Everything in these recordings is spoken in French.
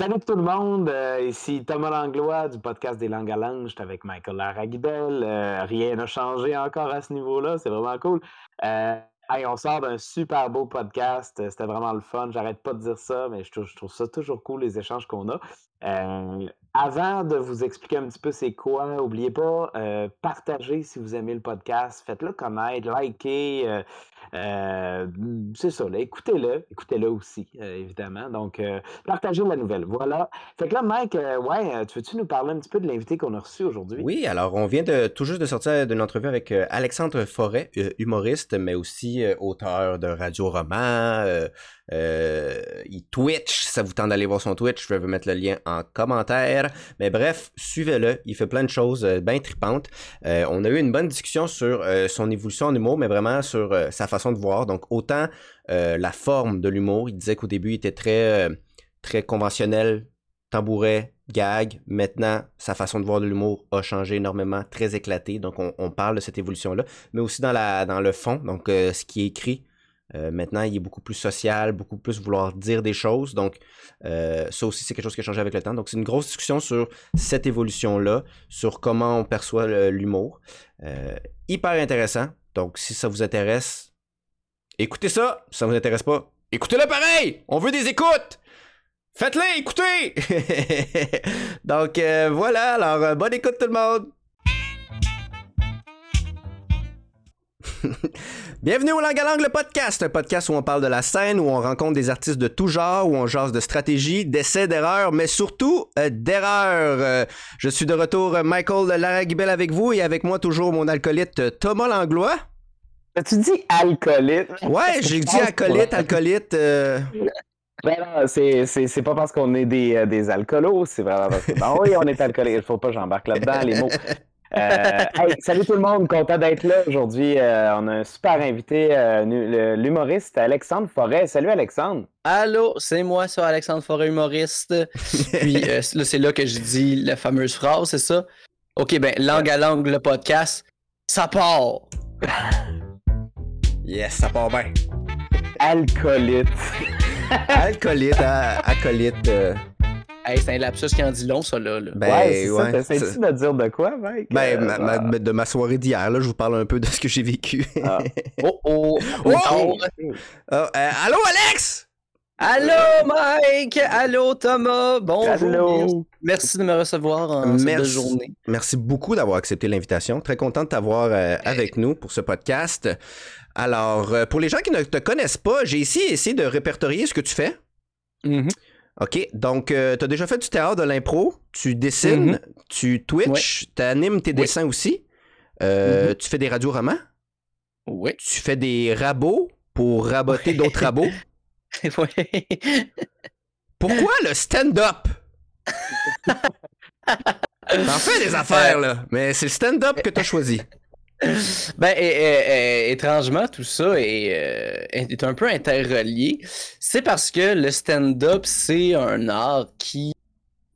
Salut tout le monde, euh, ici Thomas Langlois du podcast des langues à suis avec Michael Laragibel. Euh, rien n'a changé encore à ce niveau-là, c'est vraiment cool. Euh, on sort d'un super beau podcast. C'était vraiment le fun. J'arrête pas de dire ça, mais je trouve, ça toujours cool, les échanges qu'on a. avant de vous expliquer un petit peu c'est quoi, n'oubliez pas, partagez si vous aimez le podcast. Faites-le connaître, likez. Euh, c'est ça, écoutez-le, écoutez-le aussi, euh, évidemment. Donc, euh, partagez la nouvelle. Voilà. Fait que là, Mike, ouais, tu veux-tu nous parler un petit peu de l'invité qu'on a reçu aujourd'hui? Oui, alors on vient de tout juste de sortir d'une entrevue avec Alexandre Forêt, humoriste, mais aussi auteur de radio-roman. il Twitch, ça vous tente d'aller voir son Twitch, je vais vous mettre le lien en commentaire. Mais bref, suivez-le, il fait plein de choses bien tripantes. on a eu une bonne discussion sur son évolution en humour, mais vraiment sur sa façon de voir. Donc, autant euh, la forme de l'humour, il disait qu'au début, il était très, euh, conventionnel, tambouret, gag. Maintenant, sa façon de voir de l'humour a changé énormément, très éclaté. Donc, on, parle de cette évolution-là. Mais aussi dans, le fond, donc euh, ce qui est écrit. Maintenant, il est beaucoup plus social, beaucoup plus vouloir dire des choses. Donc, ça aussi, c'est quelque chose qui a changé avec le temps. Donc, c'est une grosse discussion sur cette évolution-là, sur comment on perçoit l'humour. hyper intéressant. Donc, si ça vous intéresse, Écoutez ça, ça vous intéresse pas. Écoutez-le pareil! On veut des écoutes! Faites-les, écoutez! Donc euh, voilà, alors euh, bonne écoute tout le monde! Bienvenue au Langue à Langue, le podcast, un podcast où on parle de la scène, où on rencontre des artistes de tout genre, où on jase de stratégie, d'essais, d'erreurs, mais surtout euh, d'erreurs. je suis de retour, Michael Laragibel avec vous, et avec moi toujours mon alcoolite Thomas Langlois. Tu dis alcoolite? Ouais, j'ai dit alcoolite, alcoolite. Euh... Ben non, c'est pas parce qu'on est des, euh, des alcoolos, c'est vraiment parce que. Ben oui, on est alcoolique, il faut pas que j'embarque là-dedans, les mots. Euh, salut tout le monde, content d'être là aujourd'hui. Euh, on a un super invité, l'humoriste Alexandre Forêt. Salut Alexandre. Allô, c'est moi ça, Alexandre Forêt, humoriste. Puis c'est là que je dis la fameuse phrase, c'est ça? Ok, ben langue à langue, le podcast, ça part. Yes, ça part bien. Alcoolite. Alcoolite, hein, acolyte. Euh. Hey, c'est un lapsus qui en dit long, ça, là. Ben, ouais, c'est ouais, ça. De dire de quoi, mec? Ben, euh, de ma soirée d'hier, là, je vous parle un peu de ce que j'ai vécu. Ah. oh, oh, oh! oh! oh euh, allô, Alex? Allô, Mike! Allô, Thomas! Bonjour! Merci de me recevoir en cette journée. Merci beaucoup d'avoir accepté l'invitation. Très content de t'avoir avec nous pour ce podcast. Alors, euh, pour les gens qui ne te connaissent pas, j'ai ici essayé de répertorier ce que tu fais. Mm-hmm. OK, donc euh, tu as déjà fait du théâtre, de l'impro, tu dessines, mm-hmm. tu Twitch, tu animes tes dessins aussi, euh, mm-hmm. tu fais des radioromans, oui. tu fais des rabots pour raboter d'autres rabots. oui. Pourquoi le stand-up? T'en fais des affaires, là, mais c'est le stand-up que tu as choisi. Ben, étrangement, tout ça est, euh, est, un peu interrelié. C'est parce que le stand-up, c'est un art qui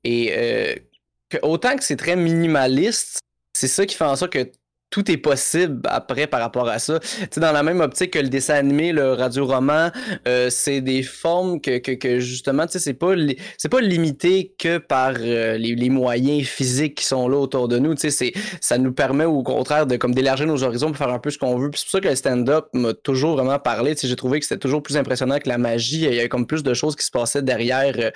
est. Euh, autant que c'est très minimaliste, c'est ça qui fait en sorte que tout est possible après par rapport à ça. Dans la même optique que le dessin animé, le radio-roman, euh, c'est des formes que, que, que justement, tu sais, c'est pas, c'est pas limité que par euh, les, les, moyens physiques qui sont là autour de nous. Tu sais, ça nous permet au contraire de comme d'élargir nos horizons pour faire un peu ce qu'on veut. c'est pour ça que le stand-up m'a toujours vraiment parlé. Tu sais, j'ai trouvé que c'était toujours plus impressionnant que la magie. Il y avait comme plus de choses qui se passaient derrière euh,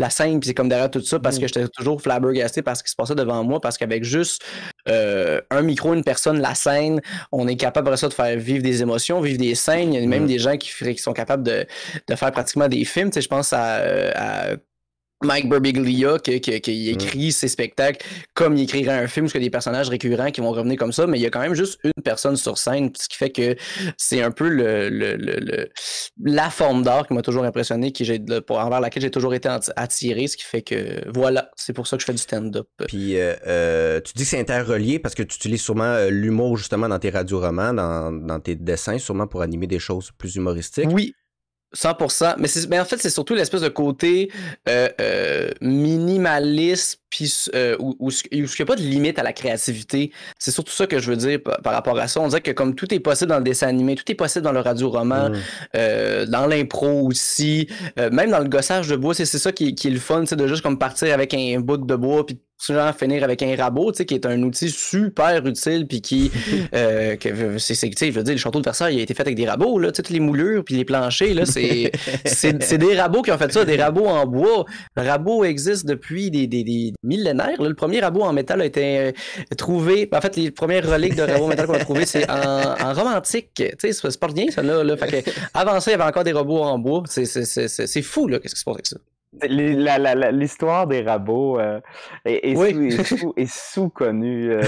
la scène, puis c'est comme derrière tout ça parce mmh. que j'étais toujours flabbergasté par ce qui se passait devant moi, parce qu'avec juste un micro, une personne la scène, on est capable de ça de faire vivre des émotions, vivre des scènes. Il y a même mm. des gens qui, qui sont capables de, faire pratiquement des films. Tu sais, je pense à Mike Birbiglia qui, qui, mm. écrit ses spectacles comme il écrirait un film, parce qu'il y a des personnages récurrents qui vont revenir comme ça, mais il y a quand même juste une personne sur scène, ce qui fait que c'est un peu le, le, la forme d'art qui m'a toujours impressionné, qui j'ai, envers laquelle j'ai toujours été attiré, ce qui fait que voilà, c'est pour ça que je fais du stand-up. Puis euh, euh, tu dis que c'est interrelié parce que tu utilises sûrement euh, l'humour justement dans tes radioromans, dans, dans tes dessins, sûrement pour animer des choses plus humoristiques. Oui, 100%. Mais, mais en fait, c'est surtout l'espèce de côté euh, euh, minimaliste, puis euh, où, il n'y a pas de limite à la créativité. C'est surtout ça que je veux dire par, rapport à ça. On dirait que comme tout est possible dans le dessin animé, tout est possible dans le radio-roman, mmh. dans l'impro aussi, même dans le gossage de bois, c'est ça qui, qui, est le fun, de juste comme partir avec un bout de bois, puis souvent finir avec un rabot, tu sais, qui est un outil super utile, puis qui, euh, c'est, tu sais, je veux dire, le château de Versailles a été fait avec des rabots, là, toutes les moulures, puis les planchers, là, c'est, c'est, des rabots qui ont fait ça, des rabots en bois. Le rabot existe depuis des, des, des millénaires. Le premier rabot en métal a été euh, trouvé, en fait, les premières reliques de rabots en métal qu'on a trouvé, c'est en, en, romantique, tu sais, c'est pas rien, ça, là, là. Fait que, avant ça, il y avait encore des robots en bois. C'est, c'est, c'est, c'est fou, là, qu'est-ce qui se passe avec ça. L'histoire des rabots euh, est, sous-connue. Euh,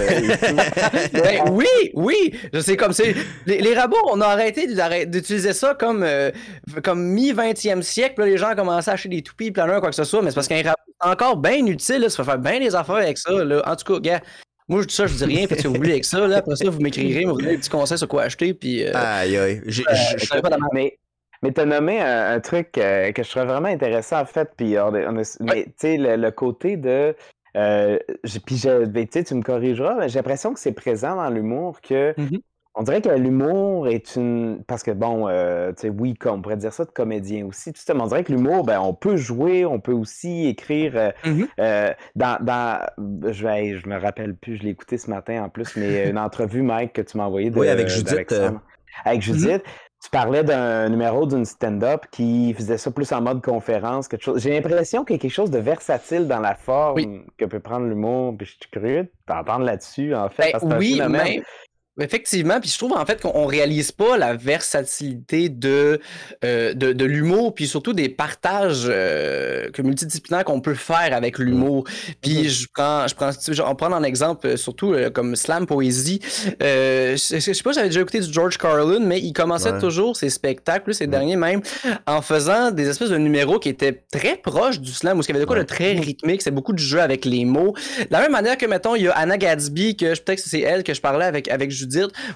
ben oui, oui, je sais comme c'est. Les, rabots, on a arrêté d'utiliser ça comme, euh, comme mi-20e siècle. Là, les gens ont commencé à acheter des toupies, planeurs, quoi que ce soit, mais c'est parce qu'un rabot est encore bien utile. Là, ça fait faire bien des affaires avec ça. Là. En tout cas, gars. Moi, je dis ça, je dis rien, faites ce que vous voulez avec ça. Là. Après ça, vous m'écrirez, vous me donnez des petits conseils sur quoi acheter. Puis, aïe, aïe. Je, pas mais mais tu as nommé un, truc euh, que je trouve vraiment intéressant, en fait. Puis, on, mais tu sais, le, côté de. Euh, puis, ben, tu me corrigeras, mais j'ai l'impression que c'est présent dans l'humour que. Mm-hmm. On dirait que l'humour est une. Parce que, bon, euh, tu sais, oui, on pourrait dire ça de comédien aussi. Tout on dirait que l'humour, ben, on peut jouer, on peut aussi écrire. Mm-hmm. dans, dans, je, vais, je me rappelle plus, je l'ai écouté ce matin en plus, mais une entrevue, Mike, que tu m'as envoyé de, Oui, avec Judith. Avec mm-hmm. Judith. Tu parlais d'un numéro d'une stand-up qui faisait ça plus en mode conférence, quelque chose. J'ai l'impression qu'il y a quelque chose de versatile dans la forme que peut prendre l'humour. Puis je suis curieux d'entendre là-dessus, en fait. Ben, oui, mais Effectivement, puis je trouve en fait qu'on réalise pas la versatilité de, euh, de, de l'humour, puis surtout des partages euh, que multidisciplinaires qu'on peut faire avec mmh. l'humour. Puis mmh. je prends, je prends, je vais prendre un exemple euh, surtout comme slam poésie. je, je sais pas, j'avais déjà écouté du George Carlin, mais il commençait toujours ses spectacles, ces derniers même, en faisant des espèces de numéros qui étaient très proches du slam, où il y avait de quoi de très rythmique, c'est beaucoup de jeux avec les mots. De la même manière que mettons, il y a Anna Gadsby, que peut-être que c'est elle que je parlais avec avec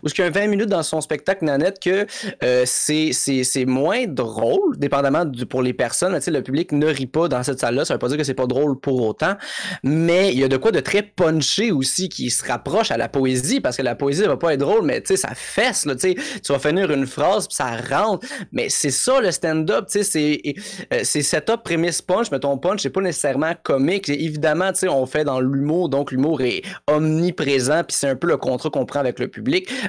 ou ce qu'il y a 20 minutes dans son spectacle Nanette que euh, c'est moins drôle, dépendamment de, pour les personnes. le public ne rit pas dans cette salle-là. Ça veut pas dire que c'est pas drôle pour autant. Mais il y a de quoi de très punché aussi qui se rapproche à la poésie, parce que la poésie va pas être drôle, mais ça fesse, là, tu vas finir une phrase, puis ça rentre. Mais c'est ça le stand-up, tu sais, c'est euh, setup, prémisse, punch, mais ton punch, c'est pas nécessairement comique. Évidemment, on fait dans l'humour, donc l'humour est omniprésent, puis c'est un peu le contrat qu'on prend avec le public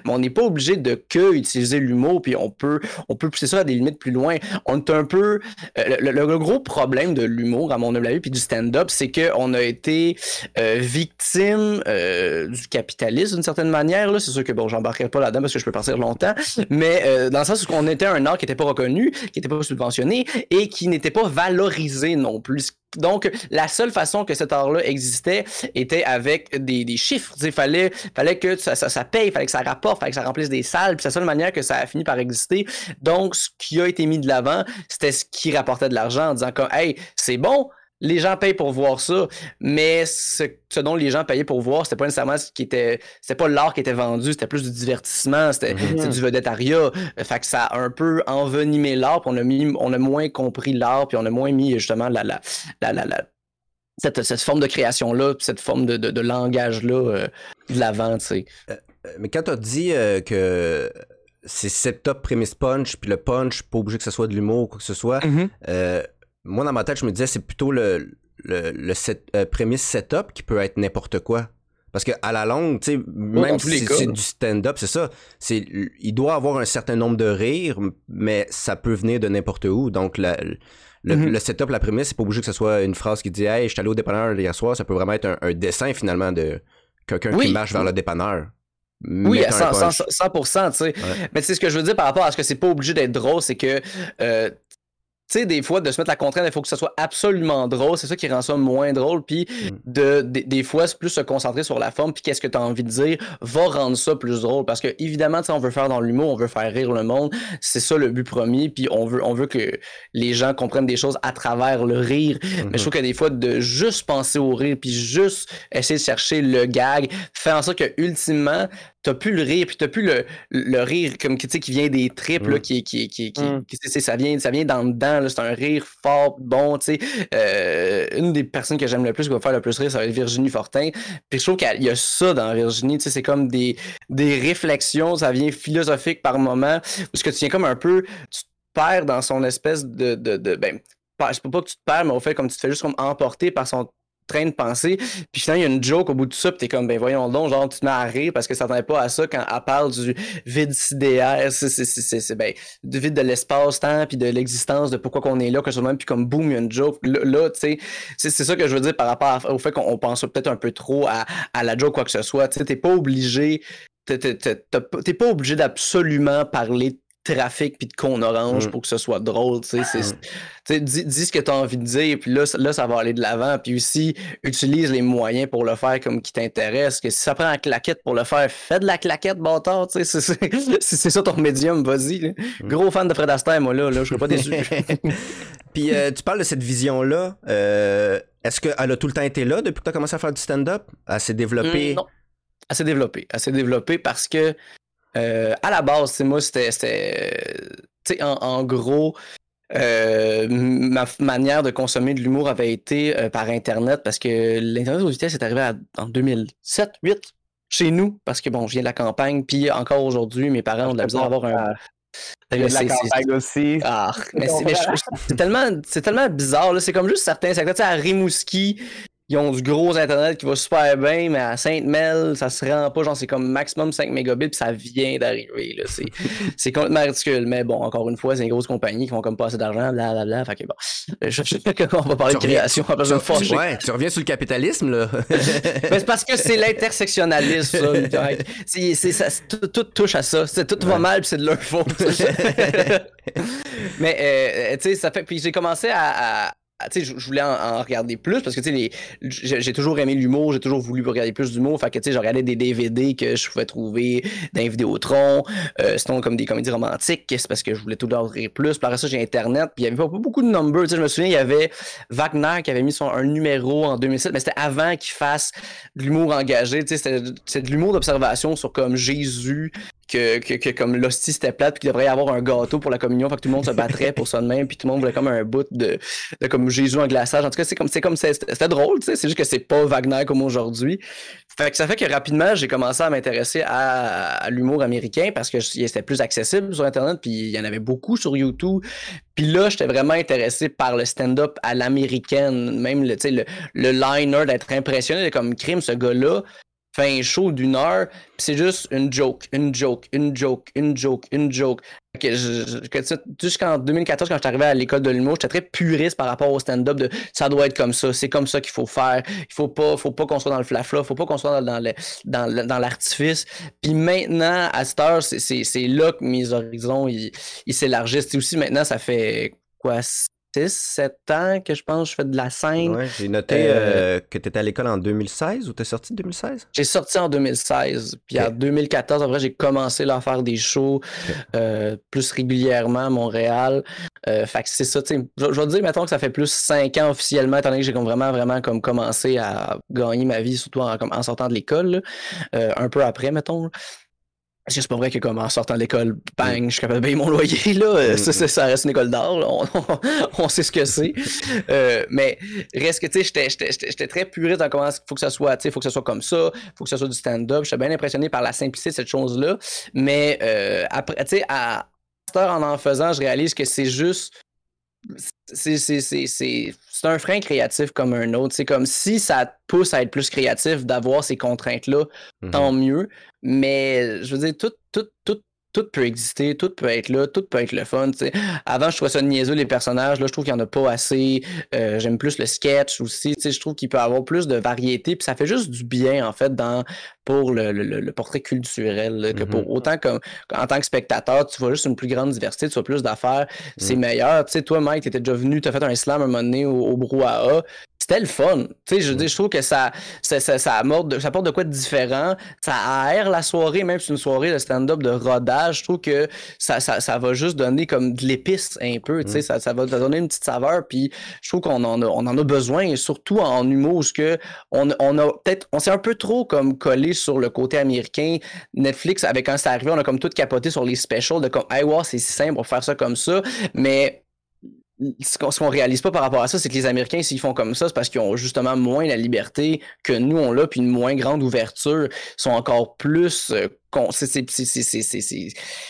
mais on n'est pas obligé de que utiliser l'humour, puis on peut, on peut pousser ça à des limites plus loin. On est un peu. Euh, le, gros problème de l'humour, à mon avis, puis du stand-up, c'est qu'on a été euh, victime euh, du capitalisme d'une certaine manière. C'est sûr que bon, j'embarquerai pas là-dedans parce que je peux partir longtemps, mais dans le sens où on était un art qui n'était pas reconnu, qui n'était pas subventionné et qui n'était pas valorisé non plus donc, la seule façon que cet art-là existait était avec des, des chiffres. Il fallait, fallait que ça, ça, ça, paye, fallait que ça rapporte, fallait que ça remplisse des salles. C'est la seule manière que ça a fini par exister. Donc, ce qui a été mis de l'avant, c'était ce qui rapportait de l'argent en disant comme, hey, c'est bon, les gens payent pour voir ça, mais ce, dont les gens payaient pour voir, c'était pas nécessairement ce qui était. C'était pas l'art qui était vendu, c'était plus du divertissement, c'était mm-hmm. du vedettariat. Fait que ça a un peu envenimé l'art, on a mis, on a moins compris l'art, puis on a moins mis justement la, la, la, la, cette, cette, forme de création-là, cette forme de, de, langage-là euh, de l'avant, tu sais. Euh, euh, mais quand tu as dit que c'est setup, prémisse, punch, puis le punch, pas obligé que ce soit de l'humour ou quoi que ce soit, mm-hmm moi, dans ma tête, je me disais, c'est plutôt le, le, le set, euh, prémisse setup qui peut être n'importe quoi. Parce que à la longue, tu sais, même si c'est du stand-up, c'est ça. C'est, il doit avoir un certain nombre de rires, mais ça peut venir de n'importe où. Donc, le, mm-hmm. le, setup, la prémisse, c'est pas obligé que ce soit une phrase qui dit Hey, je suis allé au dépanneur hier soir. Ça peut vraiment être un, dessin finalement de quelqu'un qui marche vers le dépanneur. Oui, à 100%, 100%, tu sais. Mais tu sais, ce que je veux dire par rapport à ce que c'est pas obligé d'être drôle, c'est que euh, tu sais, des fois, de se mettre la contrainte, il faut que ça soit absolument drôle. C'est ça qui rend ça moins drôle. Puis, mm. de, des fois, plus se concentrer sur la forme. Puis, qu'est-ce que tu as envie de dire va rendre ça plus drôle. Parce que, évidemment, on veut faire dans l'humour, on veut faire rire le monde. C'est ça le but premier. Puis, on veut, on veut que les gens comprennent des choses à travers le rire. Mais je mm-hmm. trouve que des fois, de juste penser au rire, puis juste essayer de chercher le gag, fait en sorte que, ultimement, t'as plus le rire, puis t'as plus le, le rire comme tu sais qui vient des tripes là, Mm. qui qui qui, qui, Mm. qui- c'est- ça vient ça vient dans dedans là, c'est un rire fort bon, tu sais. Euh, une des personnes que j'aime le plus qui va faire le plus rire, ça va être Virginie Fortin. Puis je trouve qu'il y a ça dans Virginie, tu sais, c'est comme des des réflexions, ça vient philosophique par moment, parce que tu viens comme un peu tu te perds dans son espèce de de, de ben je peux pas que tu te perds, mais au fait comme tu te fais juste comme emporter par son train de pensée. Puis finalement, il y a une joke au bout de ça, puis t'es comme, ben voyons donc, genre, tu te mets parce que ça t'attendait pas à ça quand elle parle du vide sidéaire, c'est, ben, du vide de l'espace-temps, puis de l'existence, de pourquoi qu'on est là, que ce même, puis comme boum, il y a une joke. Là, tu sais, c'est, ça que je veux dire par rapport au fait qu'on on pense peut-être un peu trop à, à la joke, quoi que ce soit. Tu sais, t'es pas obligé, t'es, pas- obligé d'absolument parler trafic puis de con orange Mm. pour que ce soit drôle, tu sais, Mm. dis, dis ce que tu as envie de dire, puis là, ça- là, ça va aller de l'avant. Puis aussi, utilise les moyens pour le faire comme qui t'intéresse. Que si ça prend la claquette pour le faire, fais de la claquette, bâtard. tu sais, C'est ça ton médium, vas-y. Mm. Gros fan de Fred Astaire, moi, là, là je serais pas déçu. Puis euh, tu parles de cette vision-là. euh, Est-ce qu'elle a tout le temps été là depuis que tu as commencé à faire du stand-up? Elle s'est développée? Hum, non. Assez développé. Assez développé parce que, euh, à la base, c'est moi, c'était. en, en gros. euh, ma manière de consommer de l'humour avait été euh, par Internet parce que l'Internet aux vitesses est arrivé à- en 2007, 8 chez nous parce que bon, je viens de la campagne, puis encore aujourd'hui, mes parents ont de la misère à avoir un. De la campagne aussi. ah, mais c'est tellement, tellement bizarre. C'est comme juste certains secteurs. Tu sais, à Rimouski, ils ont du gros Internet qui va super bien, mais à Sainte-Mel, ça se rend pas. Genre, c'est comme maximum 5 mégabits, puis ça vient d'arriver. là. C'est, c'est complètement ridicule. Mais bon, encore une fois, c'est une grosse compagnie qui font comme pas assez d'argent, blablabla. Fait que bon, je, je, on va parler de reviens- création, pas ouais, tu reviens sur le capitalisme, là. Mais c'est parce que c'est l'intersectionnalisme, ça. Mike. C'est, c'est- ça- tout, tout touche à ça. C'est, tout va mal, puis c'est de leur faute. Mais, euh, tu sais, ça fait. Puis j'ai commencé à- tu sais, je voulais en, regarder plus parce que, tu sais, j'ai toujours aimé l'humour, j'ai toujours voulu regarder plus d'humour. Fait que, tu sais, je regardais des DVD que je pouvais trouver dans les Vidéotron, euh, sinon comme des comédies romantiques, c'est parce que je voulais tout leur rire plus. Puis après ça, j'ai Internet, puis il y avait pas, beaucoup de numbers. Tu sais, je me souviens, il y avait Wagner qui avait mis son, un numéro en 2007, mais c'était avant qu'il fasse de l'humour engagé. Tu sais, c'était de l'humour d'observation sur comme Jésus, que, comme l'hostie c'était plate, puis qu'il devrait y avoir un gâteau pour la communion, que tout le monde se battrait pour ça de même, puis tout le monde voulait comme un bout de, comme Jésus en glaçage. En tout cas, c'est comme c'est comme c'était drôle, tu sais, c'est juste que c'est pas Wagner comme aujourd'hui. Fait que ça fait que rapidement, j'ai commencé à m'intéresser à, l'humour américain parce que c'était plus accessible sur Internet, puis il y en avait beaucoup sur YouTube. Puis là, j'étais vraiment intéressé par le stand-up à l'américaine, même le, le, le liner, d'être impressionné comme crime, ce gars-là fait un show d'une heure, puis c'est juste une joke, une joke, une joke, une joke, une joke. Ça, Jusqu'en 2014, quand je suis arrivé à l'école de l'humour, j'étais très puriste par rapport au stand-up de ça doit être comme ça, c'est comme ça qu'il faut faire. Il faut pas, faut pas qu'on soit dans le flafla, faut pas qu'on soit dans, le, dans, l'artifice. Puis maintenant, à cette heure, c'est- là que mes horizons ils s'élargissent. Aussi maintenant, ça fait quoi 6, 7 ans que je pense que je fais de la scène. Ouais, j'ai noté Euh, euh, que tu étais à l'école en 2016 ou t'es sorti en 2016? J'ai sorti en 2016, puis en 2014, après, j'ai commencé là, à faire des shows euh, plus régulièrement à Montréal. Fait que c'est ça, tu sais. Je, je vais te dire, mettons que ça fait plus 5 ans officiellement, étant donné que j'ai vraiment, vraiment comme commencé à gagner ma vie, surtout en, comme en sortant de l'école, un peu après, mettons. Là. Parce que c'est pas vrai que comme en sortant de l'école, bang, je suis capable de payer mon loyer, là. Euh, Mm. Ça, ça, ça reste une école d'art. On, on sait ce que c'est. Euh, mais reste que, tu sais, j'étais- très puriste dans comment il faut que ça soit, tu sais, faut que ça soit comme ça, faut que ça soit du stand-up. J'étais bien impressionné par la simplicité de cette chose-là. Mais euh, après, tu sais, à en en faisant, je réalise que c'est juste c'est un frein créatif comme un autre. C'est comme si ça te pousse à être plus créatif, d'avoir ces contraintes-là, Mhm. tant mieux. Mais je veux dire, tout, tout, tout, tout peut exister, tout peut être là, tout peut être le fun. tu. Avant, je trouvais ça niaiseux, les personnages. Là, je trouve qu'il n'y en a pas assez. Euh, J'aime plus le sketch aussi. tu Je trouve qu'il peut avoir plus de variété. Puis ça fait juste du bien, en fait, dans, pour le, le- le- le portrait culturel. là, que pour Mhm. autant comme en tant que spectateur, tu vois juste une plus grande diversité, tu vois plus d'affaires, c'est Mhm. meilleur. Tu sais, toi, Mike, t'étais déjà venu, t'as fait un slam un moment donné au, au brouhaha. C'était le fun. Tu sais, je, je trouve que ça, ça, ça, ça, apporte, ça apporte de quoi de différent. Ça aère la soirée, même si c'est une soirée de stand-up de rodage. Je trouve que ça, ça, ça va juste donner comme de l'épice un peu. Tu sais, ça, ça va donner une petite saveur. Puis je trouve qu'on en a, on en a besoin, surtout en humour, parce que on, on a peut-être, on s'est un peu trop comme collé sur le côté américain. Netflix, avec quand c'est arrivé, on a comme tout capoté sur les specials de comme, hey, wow, c'est si simple pour faire ça comme ça. Mais ce qu'on réalise pas par rapport à ça, c'est que les Américains, s'ils font comme ça, c'est parce qu'ils ont justement moins la liberté que nous, on l'a, puis une moins grande ouverture, sont encore plus euh,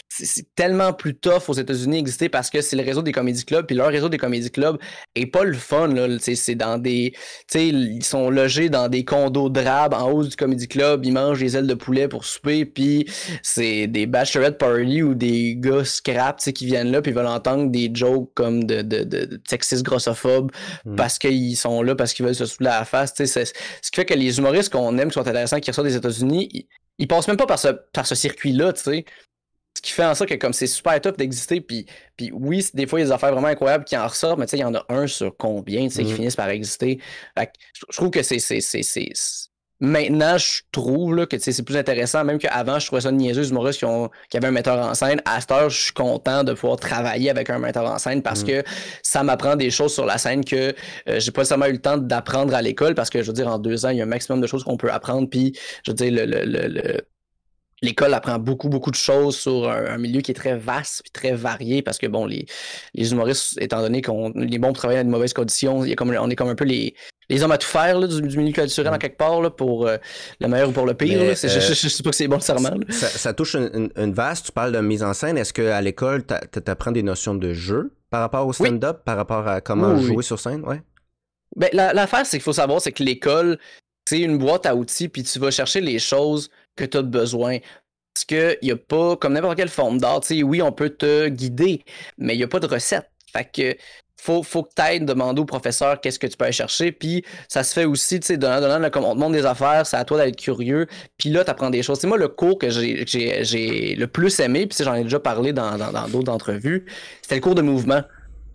c'est tellement plus tough aux États-Unis exister parce que c'est le réseau des comédie clubs, puis leur réseau des comédie clubs est pas le fun. C'est dans des. sais ils sont logés dans des condos drabes en haut du comédie club, ils mangent des ailes de poulet pour souper, puis c'est des bachelorette party ou des gars scrap qui viennent là, puis veulent entendre des jokes comme de, de, de, sexistes grossophobes mm. parce qu'ils sont là, parce qu'ils veulent se saouler à la face. Ce qui fait que les humoristes qu'on aime, qui sont intéressants, qui ressortent des États-Unis, ils passent même pas par ce, par ce circuit-là, tu sais. Ce qui fait en sorte que comme c'est super top d'exister, puis, puis oui, des fois il y a des affaires vraiment incroyables qui en ressortent, mais tu sais, il y en a un sur combien, tu sais, qui mm-hmm. finissent par exister. je trouve que c'est Maintenant, je trouve là, que c'est plus intéressant, même qu'avant, je trouvais ça niaiseux, humoristes qui, ont, qui avaient un metteur en scène. À cette heure, je suis content de pouvoir travailler avec un metteur en scène parce mm. que ça m'apprend des choses sur la scène que euh, j'ai pas nécessairement eu le temps d'apprendre à l'école parce que, je veux dire, en deux ans, il y a un maximum de choses qu'on peut apprendre. Puis, je veux dire, le, le, le l'école apprend beaucoup, beaucoup de choses sur un, milieu qui est très vaste et très varié parce que, bon, les, les humoristes, étant donné qu'on est bons pour travailler dans de mauvaises conditions, il y a comme, on est comme un peu les, les hommes à tout faire là, du, milieu culturel en quelque part là, pour euh, le meilleur ou pour le pire. je, je, sais pas que c'est bon serment. Ça, ça, touche une, une, vaste, tu parles de mise en scène. Est-ce qu'à l'école, tu apprends des notions de jeu par rapport au stand-up, par rapport à comment jouer sur scène? Ouais. Ben, l'affaire, c'est qu'il faut savoir, c'est que l'école, c'est une boîte à outils, puis tu vas chercher les choses que tu as besoin. Parce qu'il n'y a pas, comme n'importe quelle forme d'art, oui, on peut te guider, mais il n'y a pas de recette. Fait que faut, faut que tu ailles demander au professeur qu'est-ce que tu peux aller chercher. Puis ça se fait aussi, tu sais, donnant, donnant, comme on te montre des affaires, c'est à toi d'être curieux. Puis là, tu apprends des choses. C'est moi, le cours que j'ai le plus aimé, puis j'en ai déjà parlé dans d'autres dans, entrevues, c'était le cours de mouvement.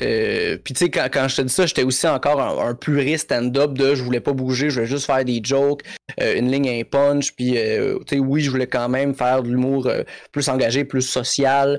Euh, puis tu sais, quand, quand, je te dis ça, j'étais aussi encore un, un puriste stand-up de je voulais pas bouger, je voulais juste faire des jokes, euh, une ligne, un punch, puis euh, tu sais, oui, je voulais quand même faire de l'humour plus engagé, plus social,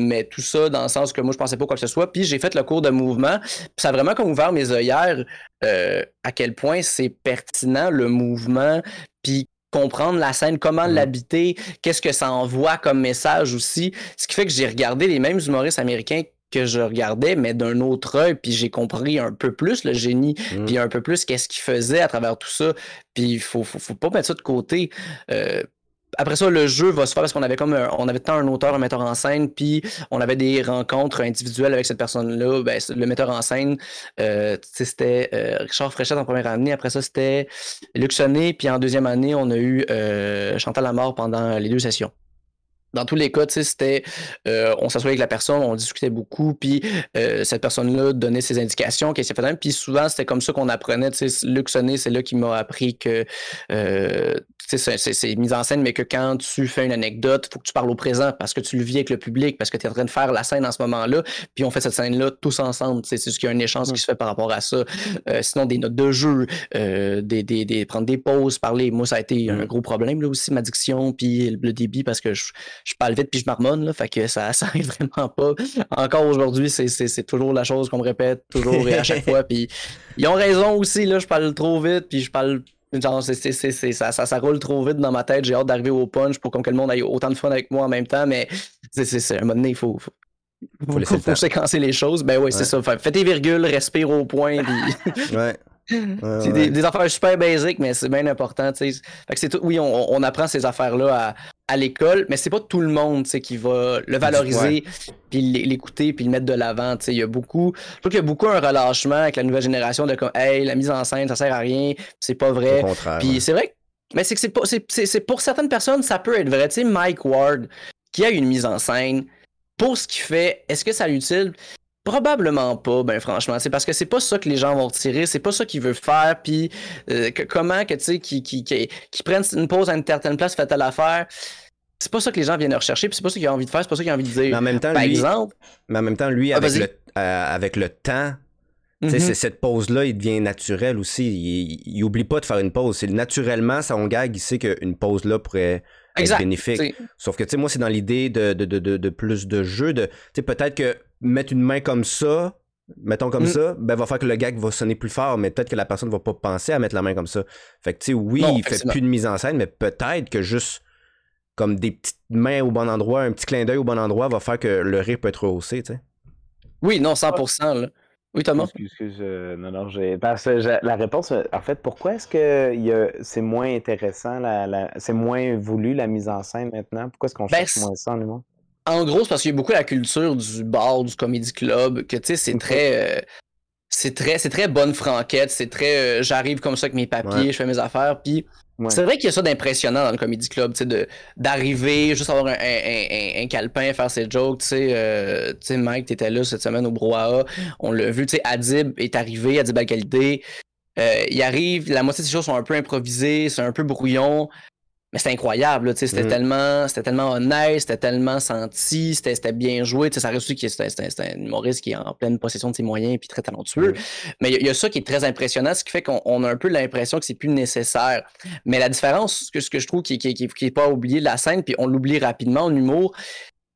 mais tout ça dans le sens que moi, je pensais pas quoi que ce soit. Puis j'ai fait le cours de mouvement, puis ça a vraiment comme ouvert mes œillères à quel point c'est pertinent le mouvement, puis comprendre la scène, comment mmh. l'habiter, qu'est-ce que ça envoie comme message aussi. Ce qui fait que j'ai regardé les mêmes humoristes américains que je regardais, mais d'un autre œil, puis j'ai compris un peu plus le génie, mmh. puis un peu plus qu'est-ce qu'il faisait à travers tout ça. Puis il faut, faut, faut, pas mettre ça de côté. Euh, après ça, le jeu va se faire parce qu'on avait comme on avait tant un auteur, un metteur en scène, puis on avait des rencontres individuelles avec cette personne-là. Ben, le metteur en scène, euh, c'était euh, Richard Fréchette en première année. Après ça, c'était Luc Sonnet. Puis en deuxième année, on a eu euh, Chantal Lamort pendant les deux sessions dans tous les cas, c'était euh, on s'assoyait avec la personne, on discutait beaucoup, puis euh, cette personne-là donnait ses indications, qu'est-ce qu'elle faisait. Puis souvent, c'était comme ça qu'on apprenait. Luc c'est là qui m'a appris que euh, c'est mise en scène, mais que quand tu fais une anecdote, il faut que tu parles au présent parce que tu le vis avec le public, parce que tu es en train de faire la scène en ce moment-là, puis on fait cette scène-là tous ensemble. C'est ce qu'il y a un échange qui se fait par rapport à ça. sinon, des notes de jeu, des, des, des, prendre des pauses, parler. Moi, ça a été un gros problème là aussi, ma diction, puis le débit, parce que je je parle vite puis je marmonne, là, fait que ça, ça arrive vraiment pas. Encore aujourd'hui, c'est toujours la chose qu'on me répète toujours et à chaque fois. Puis ils ont raison aussi, là, je parle trop vite, puis je parle. Genre, ça, ça, ça, roule trop vite dans ma tête. J'ai hâte d'arriver au punch pour que le monde ait autant de fun avec moi en même temps, mais c'est un moment donné, il faut, faut, faut, faut, séquencer les choses. Ben oui, c'est ça. Fais tes virgules, respire au point. Puis... ouais c'est des, affaires super basiques, mais c'est bien important. Fait que c'est tout, oui, on, on, apprend ces affaires-là à, à l'école, mais c'est pas tout le monde qui va le valoriser, puis l'écouter, puis le mettre de l'avant. Il y a beaucoup. Je trouve qu'il y a beaucoup un relâchement avec la nouvelle génération de comme Hey, la mise en scène, ça sert à rien, c'est pas vrai. Puis c'est vrai mais c'est que c'est pas. C'est pour certaines personnes, ça peut être vrai. Tu sais, Mike Ward, qui a une mise en scène, pour ce qu'il fait, est-ce que ça l'utile? Probablement pas, ben franchement. C'est parce que c'est pas ça que les gens vont retirer, c'est pas ça qu'ils veulent faire, puis euh, comment que tu sais, qui, qui, qui, prennent une pause à une certaine place, fait à l'affaire. C'est pas ça que les gens viennent rechercher, puis c'est pas ça qu'ils ont envie de faire, c'est pas ça qu'ils ont envie de dire. Mais en même temps, Par lui, exemple. Mais en même temps, lui, ah, avec, le, euh, avec le temps Mhm. c'est- cette pause-là, il devient naturel aussi. Il, il oublie pas de faire une pause. Naturellement, son gag, il sait qu'une pause-là pourrait être bénéfique. Sauf que, tu sais, moi, c'est dans l'idée de, de, de, de, de plus de jeu. De, tu sais, peut-être que mettre une main comme ça, mettons comme Mm. ça, ben, va faire que le gag va sonner plus fort, mais peut-être que la personne va pas penser à mettre la main comme ça. Fait que, tu sais, oui, Non, il fait plus de mise en scène, mais peut-être que juste comme des petites mains au bon endroit, un petit clin d'œil au bon endroit va faire que le rire peut être rehaussé, tu sais. Oui, non, 100%. Là. Oui, Thomas? Excuse, excuse, euh, non, non, j'ai. Parce que j'ai- la réponse, euh, en fait, pourquoi est-ce que il y a- c'est moins intéressant, la, la- c'est moins voulu la mise en scène maintenant? Pourquoi est-ce qu'on Ben, cherche c'est- moins ça en humour? En gros, c'est parce qu'il y a beaucoup la culture du bar, du comedy club, que tu sais, c'est très. euh, c'est très, c'est très bonne franquette, c'est très. euh, J'arrive comme ça avec mes papiers, Ouais. je fais mes affaires, puis Ouais. c'est vrai qu'il y a ça d'impressionnant dans le comedy club, tu sais, d'arriver, juste avoir un, un, un, un- un calepin, faire ses jokes, tu sais, euh, tu sais, Mike, t'étais là cette semaine au Brouhaha, on l'a vu, tu sais, Adib est arrivé, Adib Al-Khalidé, euh, il arrive, la moitié des choses sont un peu improvisées, c'est un peu brouillon, mais c'était incroyable, là, tu sais, c'était Mm. tellement, c'était tellement honnête, c'était tellement senti, c'était c'était bien joué, tu sais, ça reste aussi que c'était un humoriste qui est en pleine possession de ses moyens puis très talentueux. Mais il y, a- il y a ça qui est très impressionnant, ce qui fait qu'on on a un peu l'impression que c'est plus nécessaire. Mais la différence, ce que, ce que je trouve qui, qui, qui, qui est pas oublié de la scène, puis on l'oublie rapidement en humour,